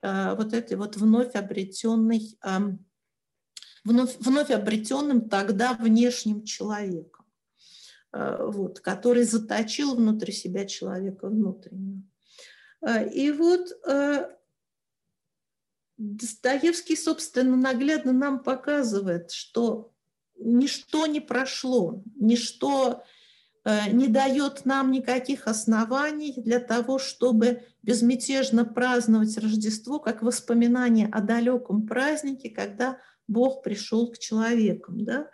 вот этой вот вновь обретенной, вновь, вновь обретенным тогда внешним человеком. Э, вот, который заточил внутри себя человека внутреннего. Э, и вот э, Достоевский, собственно, наглядно нам показывает, что ничто не прошло, ничто не дает нам никаких оснований для того, чтобы безмятежно праздновать Рождество как воспоминание о далеком празднике, когда Бог пришел к человекам. Да?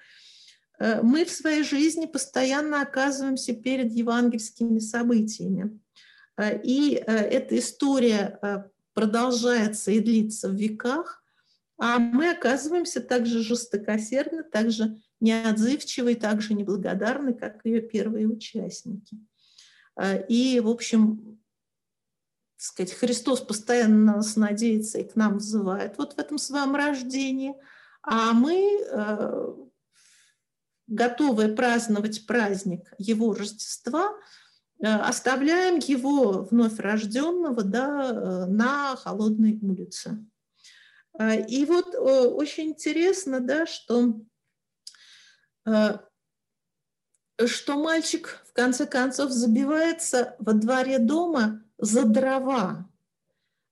Э, мы в своей жизни постоянно оказываемся перед евангельскими событиями. Э, и э, эта история продолжается и длится в веках, а мы оказываемся также жестокосердны, также неотзывчивы, также неблагодарны, как ее первые участники. И, в общем, сказать, Христос постоянно нас надеется и к нам взывает вот в этом своем рождении, а мы готовы праздновать праздник его Рождества, э, оставляем его вновь рожденного да, э, на холодной улице. Э, и вот очень интересно, да, что, что мальчик в конце концов забивается во дворе дома за дрова,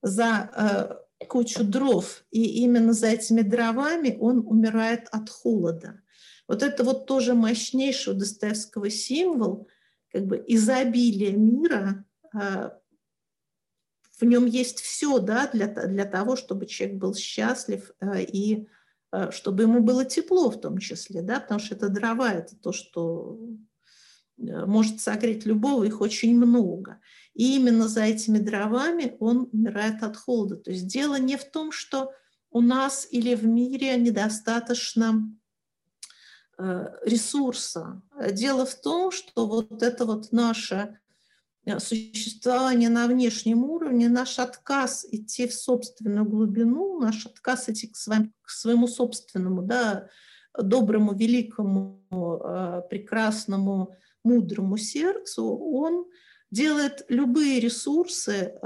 за кучу дров, и именно за этими дровами он умирает от холода. Вот это вот тоже мощнейший у Достоевского символ, как бы изобилие мира, а, в нем есть все да, для, для того, чтобы человек был счастлив а, и чтобы ему было тепло в том числе, да, потому что это дрова, это то, что может согреть любого, их очень много. И именно за этими дровами он умирает от холода. То есть дело не в том, что у нас или в мире недостаточно э, ресурса. Дело в том, что вот это вот наше э, существование на внешнем уровне, наш отказ идти в собственную глубину, наш отказ идти к, своим, к своему собственному, да, доброму, великому, э, прекрасному, мудрому сердцу, он делает любые ресурсы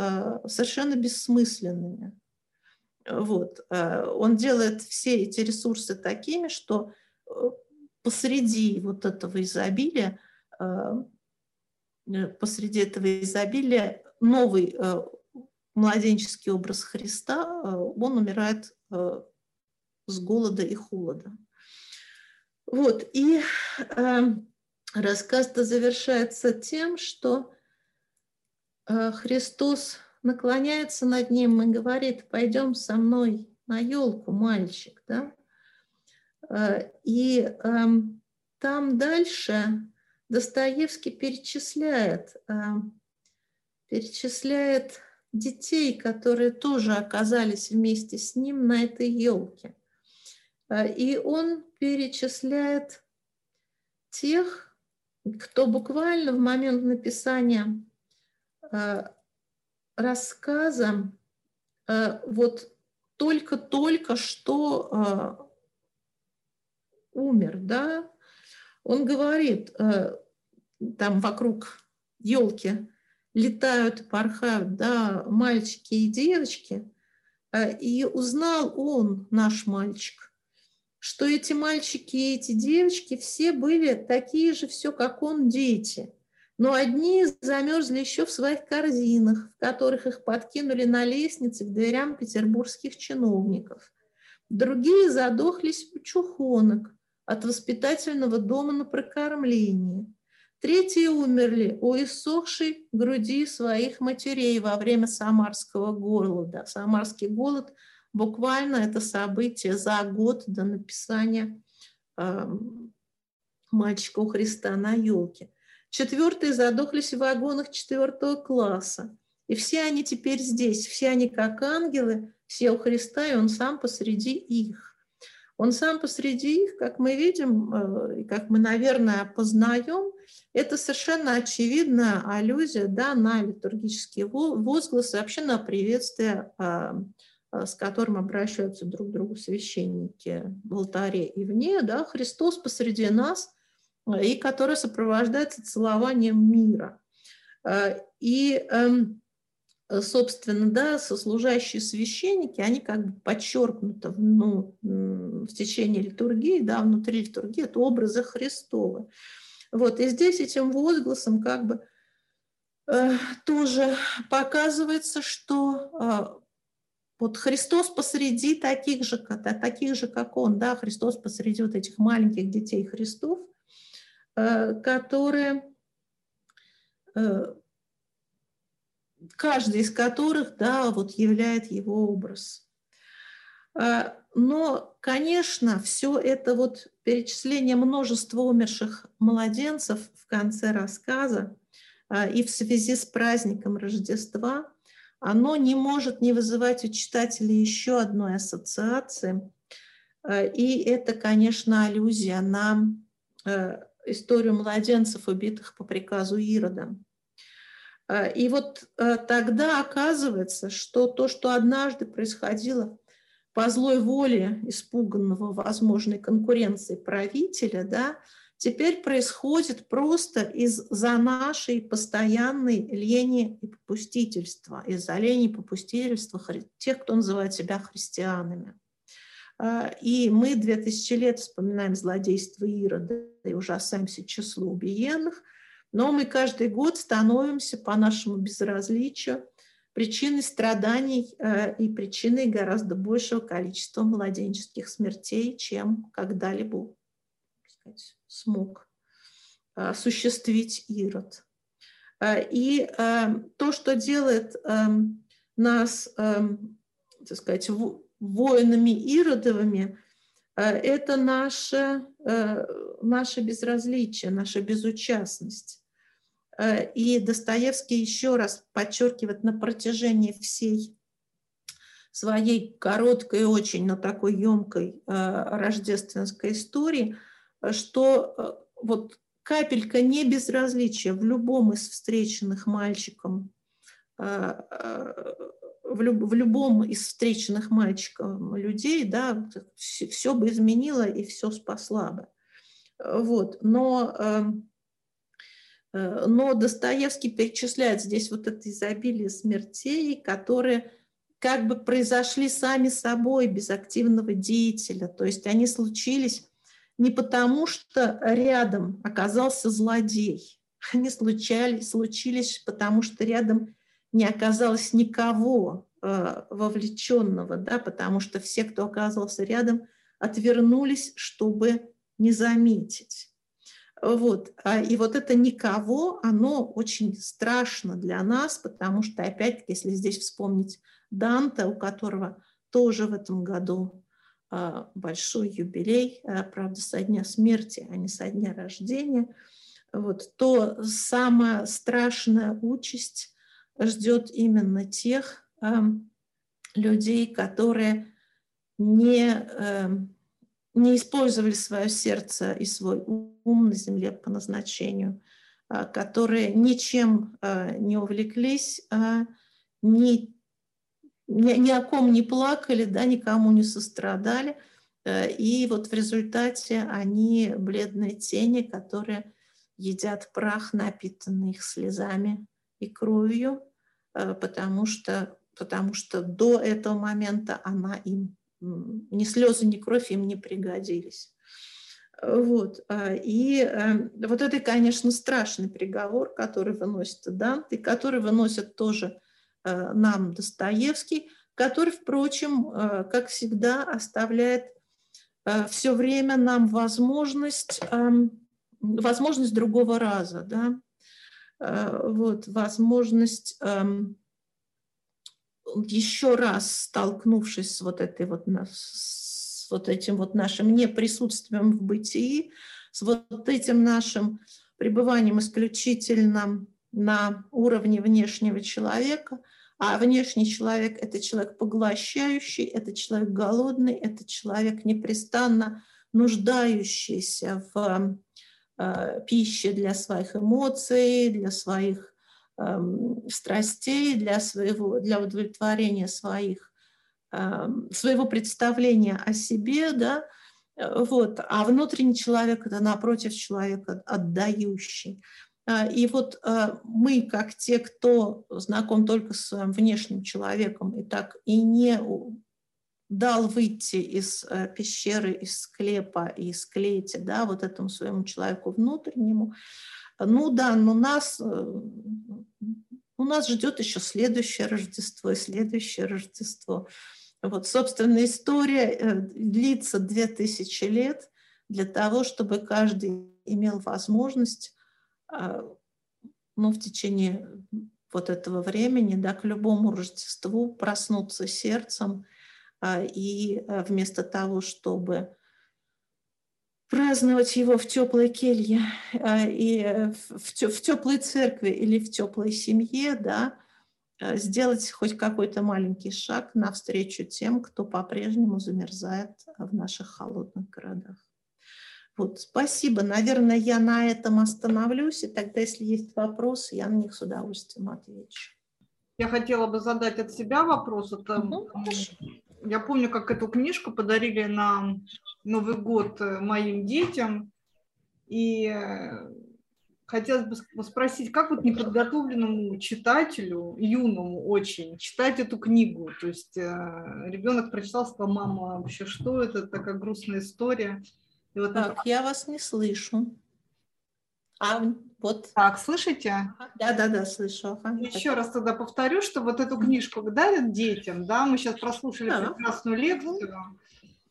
совершенно бессмысленными. Вот. Э, он делает все эти ресурсы такими, что э, посреди вот этого изобилия, э, посреди этого изобилия новый младенческий образ Христа, он умирает с голода и холода. Вот, и рассказ-то завершается тем, что Христос наклоняется над ним и говорит, пойдем со мной на елку, мальчик, да? Э, и эм, там дальше Достоевский перечисляет, эм, перечисляет детей, которые тоже оказались вместе с ним на этой елке. Э, и он перечисляет тех, кто буквально в момент написания э, рассказа э, вот только-только что э, умер, да, он говорит, э, там вокруг елки летают, порхают, да, мальчики и девочки, и узнал он, наш мальчик, что эти мальчики и эти девочки все были такие же, все как он, дети – но одни замерзли еще в своих корзинах, в которых их подкинули на лестнице к дверям петербургских чиновников. Другие задохлись у чухонок от воспитательного дома на прокормление. Третьи умерли у иссохшей груди своих матерей во время самарского голода. Самарский голод буквально это событие за год до написания э, «Мальчика у Христа на елке». Четвертые задохлись в вагонах четвертого класса. И все они теперь здесь, все они как ангелы, все у Христа, и Он сам посреди их. Он сам посреди их, как мы видим, э, и как мы, наверное, познаем, это совершенно очевидная аллюзия да, на литургические возгласы, вообще на приветствие, а, а, с которым обращаются друг к другу священники в алтаре и вне. Да, Христос посреди нас – и которая сопровождается целованием мира. Э, и, эм, собственно, да, сослужащие священники, они как бы подчеркнуты ну, в течение литургии, да, внутри литургии, это образы Христовы. Вот, и здесь этим возгласом как бы э, тоже показывается, что э, вот Христос посреди таких же, таких же, как Он, да, Христос посреди вот этих маленьких детей Христов, Э, которые, э, каждый из которых, да, вот являет его образ. Э, но, конечно, все это вот перечисление множества умерших младенцев в конце рассказа и в связи с праздником Рождества, оно не может не вызывать у читателей еще одной ассоциации. И это, конечно, аллюзия на историю младенцев, убитых по приказу Ирода. А, и вот а, тогда оказывается, что то, что однажды происходило по злой воле испуганного возможной конкуренции правителя, да, теперь происходит просто из-за нашей постоянной лени и попустительства, из-за лени и попустительства тех, кто называет себя христианами. А, и мы 2000 лет вспоминаем злодейство Ирода и ужасаемся числу убиенных, но мы каждый год становимся по нашему безразличию причиной страданий а, и причиной гораздо большего количества младенческих смертей, чем когда-либо смог а, осуществить Ирод. И то, что делает нас, так сказать, воинами Иродовыми, это наше, наше безразличие, наша безучастность. И Достоевский еще раз подчеркивает на протяжении всей своей короткой очень, но такой емкой рождественской истории, что вот капелька не безразличия в любом из встреченных мальчиком, в, люб, в любом из встреченных мальчиком людей, да, все, все бы изменило и все спасла бы. Вот. Но, эм, э, но Достоевский перечисляет здесь вот это изобилие смертей, которые как бы произошли сами собой, без активного деятеля. То есть они случились не потому, что рядом оказался злодей. Они случались, случились, потому что рядом не оказалось никого э, вовлеченного, да, потому что все, кто оказался рядом, отвернулись, чтобы не заметить. Вот. А, и вот это никого, оно очень страшно для нас, потому что, опять-таки, если здесь вспомнить Данте, у которого тоже в этом году а, большой юбилей, а, правда, со дня смерти, а не со дня рождения, вот, то самая страшная участь ждет именно тех э, людей, которые не, э, не использовали свое сердце и свой ум на земле по назначению, э, которые ничем э, не увлеклись, э, ни ни, ни о ком не плакали, да, никому не сострадали. Э, и вот в результате они бледные тени, которые едят прах, напитанный их слезами и кровью, потому что, потому что до этого момента она им, ни слезы, ни кровь им не пригодились. Вот. Э, и вот это, конечно, страшный приговор, который выносит Данте, который выносят тоже Э, нам Достоевский, который, впрочем, э, как всегда, оставляет э, все время нам возможность, эм, возможность другого раза, да? Вот, возможность эм, еще раз столкнувшись с вот этой вот с вот этим вот нашим неприсутствием в бытии, с вот этим нашим пребыванием исключительно на уровне внешнего человека, а внешний человек – это человек поглощающий, это человек голодный, это человек непрестанно нуждающийся в э, пище для своих эмоций, для своих э, страстей, для, своего, для удовлетворения своих, э, своего представления о себе, да, вот. А внутренний человек – это напротив человека отдающий. А, и вот мы, как те, кто знаком только с своим внешним человеком и так и не дал выйти из э, пещеры, из склепа, из клети, да, вот этому своему человеку внутреннему, ну да, но нас, э, у нас ждет еще следующее Рождество и следующее Рождество. Вот, собственно, история э, длится две тысячи лет для того, чтобы каждый имел возможность а, ну, в течение вот этого времени, да, к любому Рождеству проснуться сердцем и а, вместо того, чтобы праздновать его в теплой келье и в, теплой церкви или в теплой семье, да, сделать хоть какой-то маленький шаг навстречу тем, кто по-прежнему замерзает в наших холодных городах. Вот, спасибо. Наверное, я на этом остановлюсь, и тогда, если есть вопросы, я на них с удовольствием отвечу. Я хотела бы задать от себя вопрос. Это, угу, я помню, как эту книжку подарили на Новый год э, моим детям, и э, хотелось бы спросить, как вот неподготовленному читателю, юному очень, читать эту книгу? То есть э, ребенок прочитал, сказал, мама, вообще что это, такая грустная история. И вот так, я вас не слышу. А вот. Так, слышите? Да, да, да, слышу. Ага. Еще раз тогда повторю, что вот эту книжку дарят детям, да, мы сейчас прослушали да. прекрасную лекцию,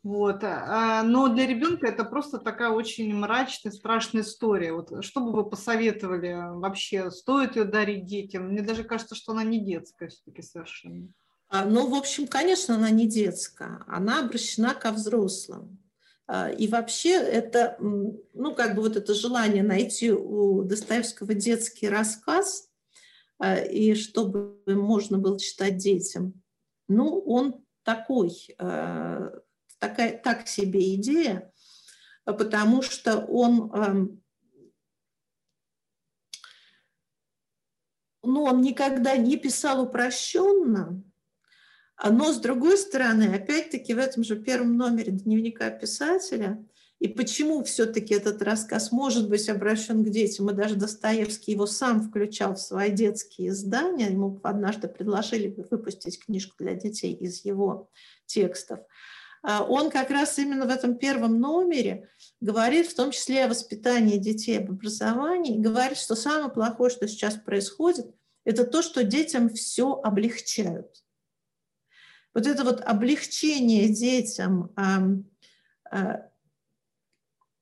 вот, а, но для ребенка это просто такая очень мрачная, страшная история. Вот, что бы вы посоветовали вообще, стоит ее дарить детям? Мне даже кажется, что она не детская все-таки совершенно. А, ну, в общем, конечно, она не детская, она обращена ко взрослым. А, и вообще это, ну, как бы вот это желание найти у Достоевского детский рассказ, а, и чтобы можно было читать детям, ну, он такой, а, такая, так себе идея, потому что он, ну, он никогда не писал упрощенно, но, с другой стороны, опять-таки в этом же первом номере дневника писателя, и почему все-таки этот рассказ может быть обращен к детям, и даже Достоевский его сам включал в свои детские издания, ему однажды предложили выпустить книжку для детей из его текстов, а он как раз именно в этом первом номере говорит в том числе о воспитании детей, об образовании, и говорит, что самое плохое, что сейчас происходит, это то, что детям все облегчают вот это вот облегчение детям, а,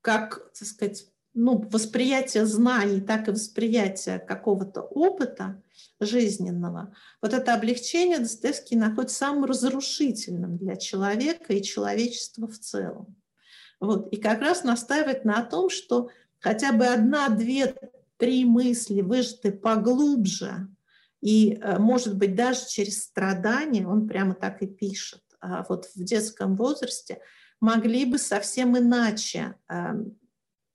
как, так сказать, ну, восприятие знаний, так и восприятие какого-то опыта жизненного, вот это облегчение Достоевский находит самым разрушительным для человека и человечества в целом. Вот. И как раз настаивает на том, что хотя бы одна, две, три мысли выжаты поглубже и, э, может быть, даже через страдания, он прямо так и пишет, а вот в детском возрасте могли бы совсем иначе эм,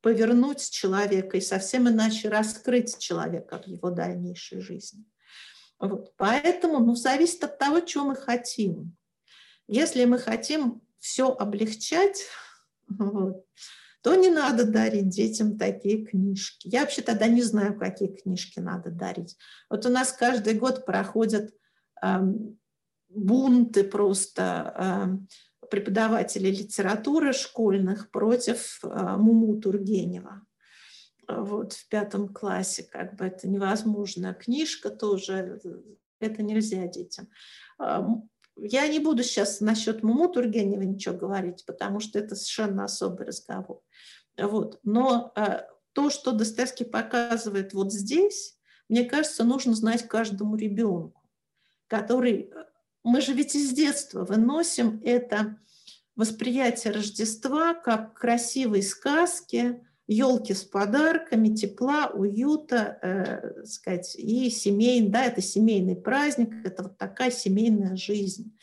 повернуть человека и совсем иначе раскрыть человека в его дальнейшей жизни. Вот. Поэтому ну, зависит от того, чего мы хотим. Если мы хотим все облегчать, вот, то не надо дарить детям такие книжки. Я вообще тогда не знаю, какие книжки надо дарить. Вот у нас каждый год проходят э, бунты просто э, преподавателей литературы школьных против э, Муму Тургенева. Вот в пятом классе как бы это невозможно. Книжка тоже, это нельзя детям. Я не буду сейчас насчет Муму Тургенева ничего говорить, потому что это совершенно особый разговор. Вот. Но э, то, что Достоевский показывает вот здесь, мне кажется, нужно знать каждому ребенку, который... Э, мы же ведь из детства выносим это восприятие Рождества как красивой сказки, елки с подарками, тепла, уюта, э, сказать, и семейный, да, это семейный праздник, это вот такая семейная жизнь.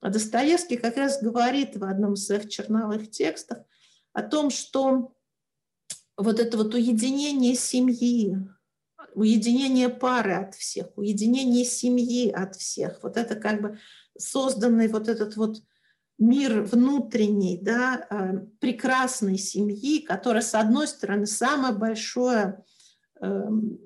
А Достоевский как раз говорит в одном из своих черновых текстов о том, что вот это вот уединение семьи, уединение пары от всех, уединение семьи от всех, вот это как бы созданный вот этот вот мир внутренней, да, э, прекрасной семьи, которая, с одной стороны, самое большое эм,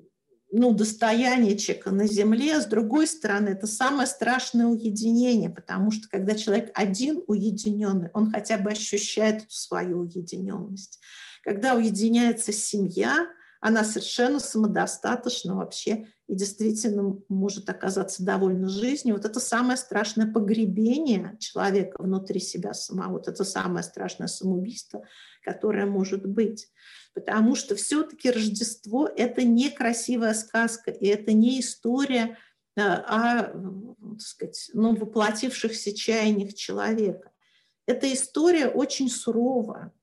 ну, достояние человека на земле, с другой стороны, это самое страшное уединение, потому что когда человек один уединенный, он хотя бы ощущает свою уединенность. Когда уединяется семья, она совершенно самодостаточна вообще и действительно может оказаться довольна жизнью. Вот это самое страшное погребение человека внутри себя самого, вот это самое страшное самоубийство, которое может быть. Потому что все-таки Рождество – это не красивая сказка, и это не история э, о так сказать, ну, воплотившихся чаяниях человека. Это история очень суровая.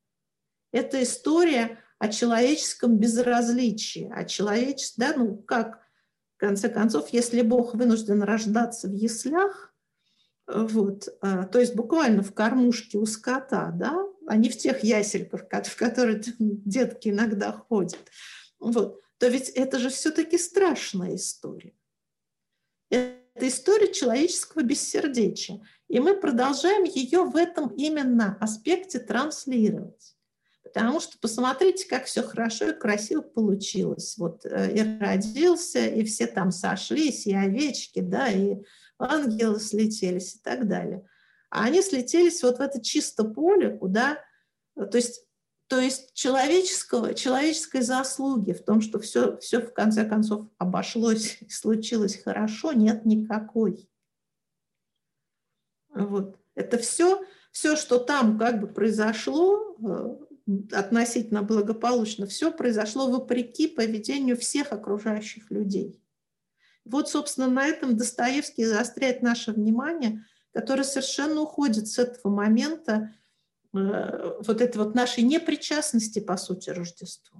Это история о человеческом безразличии, о человечестве, да, ну как, конце концов, если Бог вынужден рождаться в яслях, вот, а, то есть буквально в кормушке у скота, да, а не в тех ясельках, в которые детки иногда ходят, вот, то ведь это же все-таки страшная история. Это история человеческого бессердечия. И мы продолжаем ее в этом именно аспекте транслировать потому что посмотрите, как все хорошо и красиво получилось. Вот э, и родился, и все там сошлись, и овечки, да, и ангелы слетелись и так далее. А они слетелись вот в это чисто поле, куда, то есть, то есть человеческого, человеческой заслуги в том, что все, все в конце концов обошлось случилось хорошо, нет никакой. Вот. Это все, все, что там как бы произошло, э, относительно благополучно, все произошло вопреки поведению всех окружающих людей. Вот, собственно, на этом Достоевский заостряет наше внимание, которое совершенно уходит с этого момента вот этой вот нашей непричастности, по сути, Рождеству.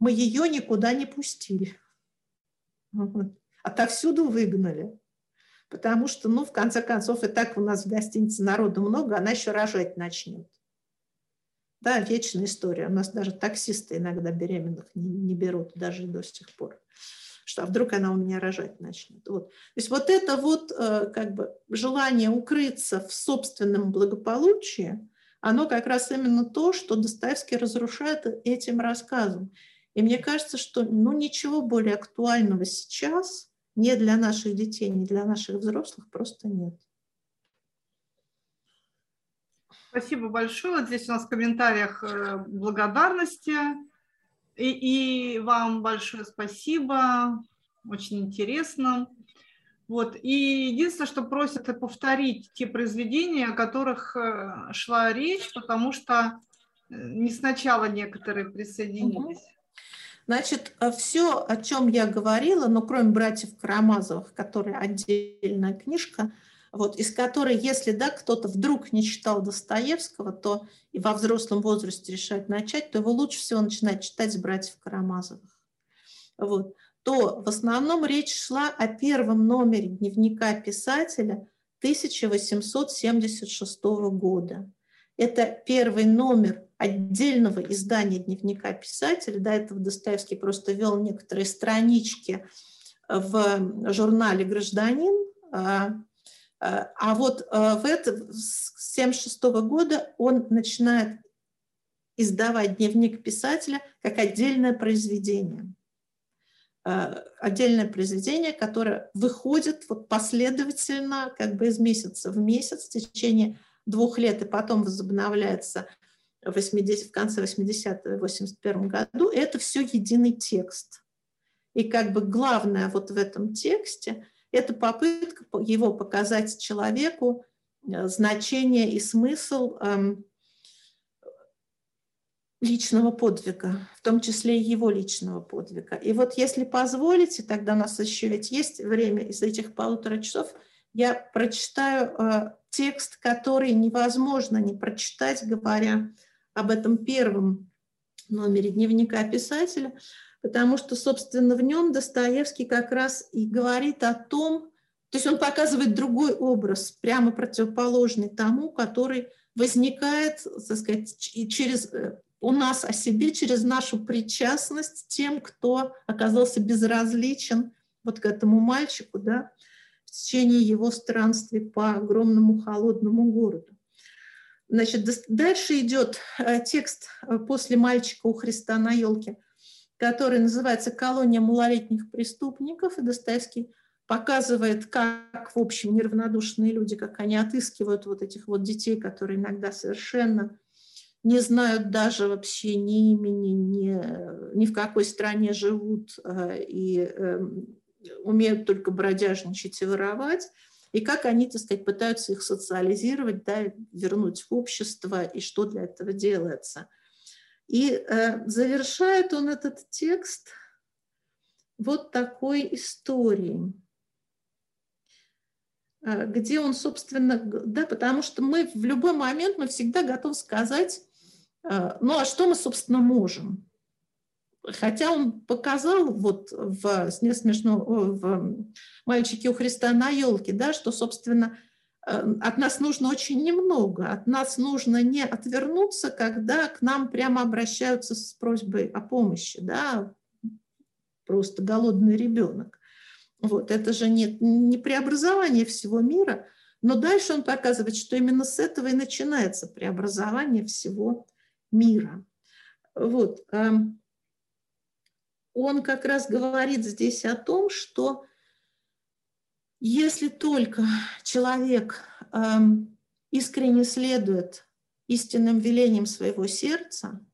Мы ее никуда не пустили. Отовсюду выгнали. Потому что, ну, в конце концов, и так у нас в гостинице народу много, она еще рожать начнет. Да, вечная история. У нас даже таксисты иногда беременных не, не берут, даже до сих пор. Что, а вдруг она у меня рожать начнет. Вот. То есть вот это вот э, как бы желание укрыться в собственном благополучии, оно как раз именно то, что Достоевский разрушает этим рассказом. И мне кажется, что ну, ничего более актуального сейчас не для наших детей, не для наших взрослых просто нет. Спасибо большое. Здесь у нас в комментариях э, благодарности. И, и вам большое спасибо. Очень интересно. Вот. И единственное, что просят это повторить те произведения, о которых э, шла речь, потому что э, не сначала некоторые присоединились. Значит, все, о чем я говорила, но кроме братьев Карамазовых, которые отдельная книжка – вот, из которой, если да, кто-то вдруг не читал Достоевского, то и во взрослом возрасте решает начать, то его лучше всего начинать читать с братьев Карамазовых. Вот, то в основном речь шла о первом номере дневника писателя 1876 года. Это первый номер отдельного издания дневника писателя. До этого Достоевский просто вел некоторые странички в журнале «Гражданин», а Э, а вот э, в это, с 1976 года он начинает издавать дневник писателя как отдельное произведение. Э, отдельное произведение, которое выходит вот последовательно, как бы из месяца в месяц в течение двух лет, и потом возобновляется в, 80, в конце 80-го, 81 году. Это все единый текст. И как бы главное вот в этом тексте – это попытка его показать человеку э, значение и смысл эм, личного подвига, в том числе и его личного подвига. И вот если позволите, тогда у нас еще ведь есть время из этих полутора часов, я прочитаю э, текст, который невозможно не прочитать, говоря об этом первом номере дневника писателя – потому что, собственно, в нем Достоевский как раз и говорит о том, то есть он показывает другой образ, прямо противоположный тому, который возникает, так сказать, через, э, у нас о себе через нашу причастность тем, кто оказался безразличен вот к этому мальчику, да, в течение его странствий по огромному холодному городу. Значит, дальше идет э, текст э, после мальчика у Христа на елке – который называется «Колония малолетних преступников», и Достоевский показывает, как, в общем, неравнодушные люди, как они отыскивают вот этих вот детей, которые иногда совершенно не знают даже вообще ни имени, ни, ни в какой стране живут, э, и эм, умеют только бродяжничать и воровать, и как они, так сказать, пытаются их социализировать, да, вернуть в общество, и что для этого делается – и э, завершает он этот текст вот такой историей, э, где он, собственно, да, потому что мы в любой момент, мы всегда готовы сказать, э, ну а что мы, собственно, можем? Хотя он показал вот в, смешно, в «Мальчике у Христа на елке», да, что, собственно, от нас нужно очень немного. От нас нужно не отвернуться, когда к нам прямо обращаются с просьбой о помощи, да, просто голодный ребенок. Вот, это же не, не преобразование всего мира, но дальше он показывает, что именно с этого и начинается преобразование всего мира. Вот. Эм, он как раз говорит здесь о том, что если только человек э, искренне следует истинным велениям своего сердца,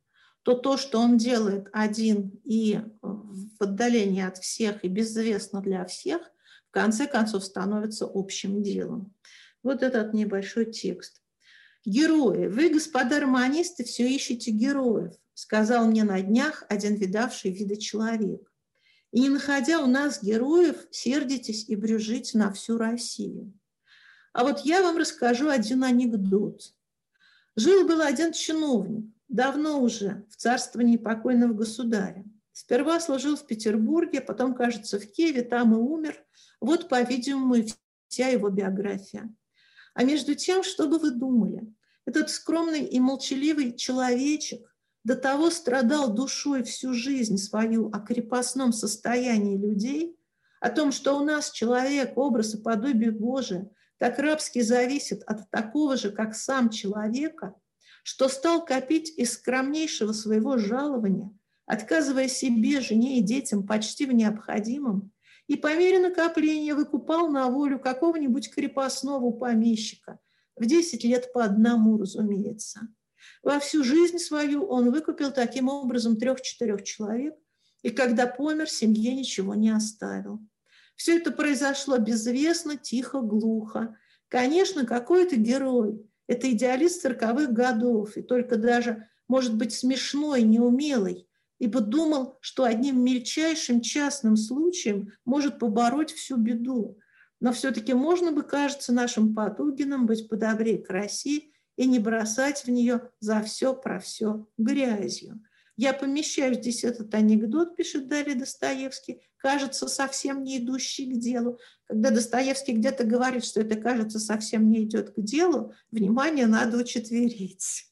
то то, что он делает один и в отдалении от всех и безвестно для всех, в конце концов становится общим делом. Вот этот небольшой текст. Герои. Вы, господа романисты, все ищете героев, сказал мне на днях один видавший виды человек. И не находя у нас героев, сердитесь и брюжите на всю Россию. А вот я вам расскажу один анекдот. Жил-был один чиновник, давно уже, в царствовании покойного государя. Сперва служил в Петербурге, потом, кажется, в Киеве, там и умер. Вот, по-видимому, вся его биография. А между тем, что бы вы думали? Этот скромный и молчаливый человечек до того страдал душой всю жизнь свою о крепостном состоянии людей, о том, что у нас человек, образ и подобие Божие, так рабски зависит от такого же, как сам человека, что стал копить из скромнейшего своего жалования, отказывая себе, жене и детям почти в необходимом, и по мере накопления выкупал на волю какого-нибудь крепостного помещика, в 10 лет по одному, разумеется. Во всю жизнь свою он выкупил таким образом трех-четырех человек, и когда помер, семье ничего не оставил. Все это произошло безвестно, тихо, глухо. Конечно, какой-то герой. Это идеалист сороковых годов, и только даже, может быть, смешной, неумелый, ибо думал, что одним мельчайшим частным случаем может побороть всю беду. Но все-таки можно бы, кажется, нашим Потугиным быть подобрее к России и не бросать в нее за все про все грязью. Я помещаю здесь этот анекдот, пишет далее Достоевский, кажется совсем не идущий к делу. Когда Достоевский где-то говорит, что это кажется совсем не идет к делу, внимание надо учетверить,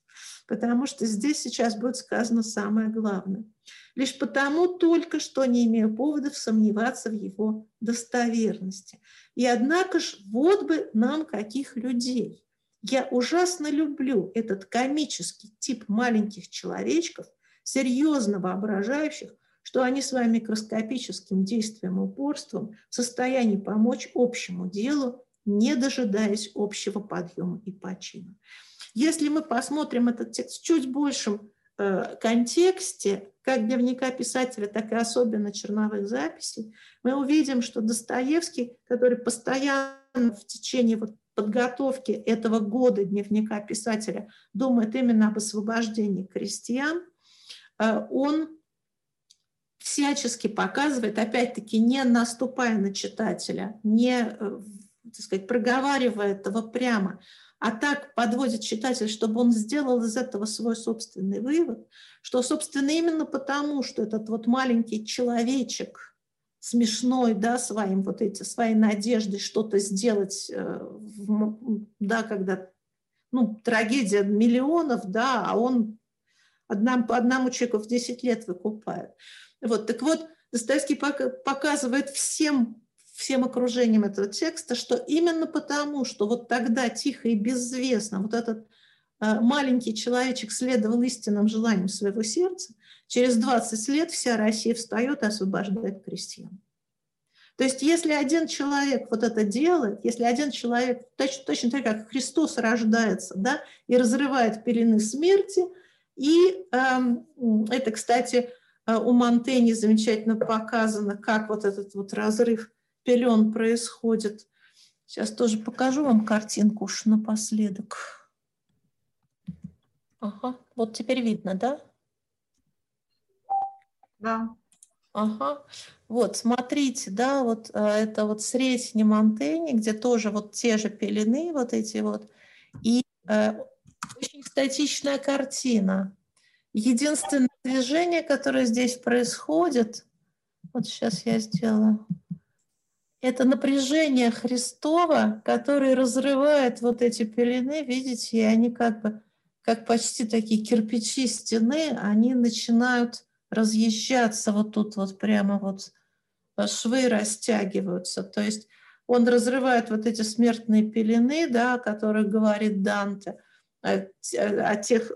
потому что здесь сейчас будет сказано самое главное. Лишь потому только, что не имею поводов сомневаться в его достоверности. И однако ж, вот бы нам каких людей. Я ужасно люблю этот комический тип маленьких человечков – серьезно воображающих, что они своим микроскопическим действием и упорством в состоянии помочь общему делу, не дожидаясь общего подъема и почина. Если мы посмотрим этот текст в чуть большем э, контексте, как дневника писателя, так и особенно черновых записей, мы увидим, что Достоевский, который постоянно в течение вот подготовки этого года дневника писателя думает именно об освобождении крестьян, Э, он всячески показывает, опять-таки, не наступая на читателя, не, э, так сказать, проговаривая этого прямо, а так подводит читателя, чтобы он сделал из этого свой собственный вывод, что, собственно, именно потому, что этот вот маленький человечек, смешной, да, своим вот эти, своей надеждой что-то сделать, э, да, когда, ну, трагедия миллионов, да, а он одному, по одному человеку в 10 лет выкупают. Вот, так вот, Достоевский показывает всем, всем окружением этого текста, что именно потому, что вот тогда тихо и безвестно вот этот э, маленький человечек следовал истинным желаниям своего сердца, через 20 лет вся Россия встает и освобождает крестьян. То есть если один человек вот это делает, если один человек, точно, точно так, как Христос рождается да, и разрывает пелены смерти – и эм, это, кстати, э, у Монтени замечательно показано, как вот этот вот разрыв пелен происходит. Сейчас тоже покажу вам картинку уж напоследок. Ага, вот теперь видно, да? Да. Ага, вот, смотрите, да, вот э, это вот средний Монтени, где тоже вот те же пелены, вот эти вот, и э, очень статичная картина. Единственное движение, которое здесь происходит, вот сейчас я сделаю, это напряжение Христова, которое разрывает вот эти пелены, видите, и они как бы, как почти такие кирпичи стены, они начинают разъезжаться вот тут вот прямо вот швы растягиваются. То есть он разрывает вот эти смертные пелены, да, о которых говорит Данте – о тех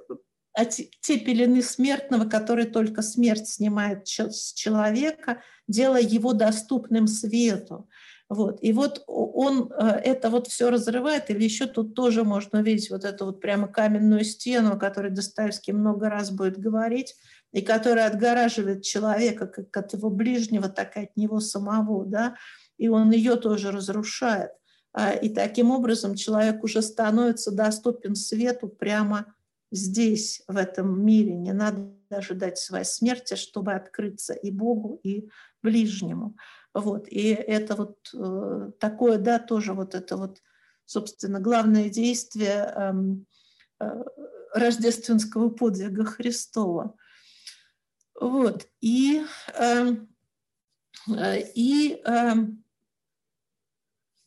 о те пелены смертного, которые только смерть снимает с человека, делая его доступным свету. Вот. И вот он э, это вот все разрывает, или еще тут тоже можно увидеть вот эту вот прямо каменную стену, о которой Достоевский много раз будет говорить, и которая отгораживает человека как от его ближнего, так и от него самого, да, и он ее тоже разрушает. А, и таким образом человек уже становится доступен свету прямо здесь, в этом мире. Не надо ожидать своей смерти, чтобы открыться и Богу, и ближнему. Вот. И это вот э, такое, да, тоже вот это вот, собственно, главное действие эм, э, рождественского подвига Христова. Вот. И, эм, э, и э,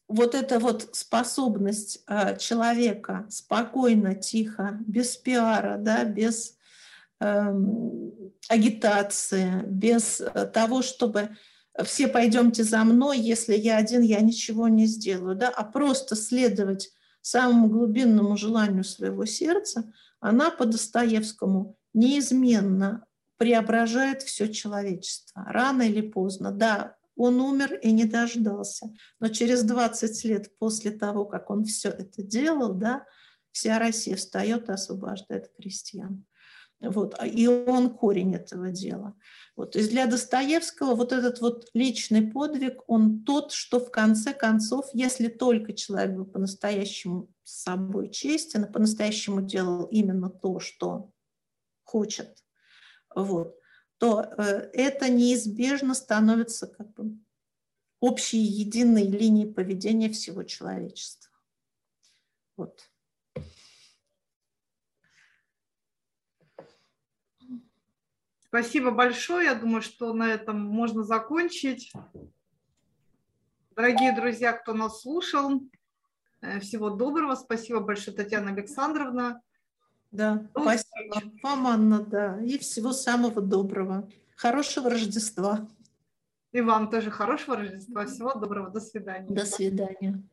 вот эта вот способность э, человека спокойно, тихо, без пиара, да, без э, агитации, без э, того, чтобы все пойдемте за мной, если я один, я ничего не сделаю, да, а просто следовать самому глубинному желанию своего сердца, она по Достоевскому неизменно преображает все человечество. Рано или поздно, да, он умер и не дождался, но через 20 лет после того, как он все это делал, да, вся Россия встает и освобождает крестьян. Вот, а, и он корень этого дела. Вот, то есть для Достоевского вот этот вот личный подвиг, он тот, что в конце концов, если только человек был по-настоящему с собой честен, по-настоящему делал именно то, что хочет, вот, то э, это неизбежно становится как бы общей единой линией поведения всего человечества. Вот. Спасибо большое. Я думаю, что на этом можно закончить. Дорогие друзья, кто нас слушал, э, всего доброго. Спасибо большое, Татьяна Александровна. Да, До спасибо встречи. вам, Анна, да. И всего самого доброго. Хорошего Рождества. И вам тоже хорошего Рождества. Всего доброго. До свидания. До свидания.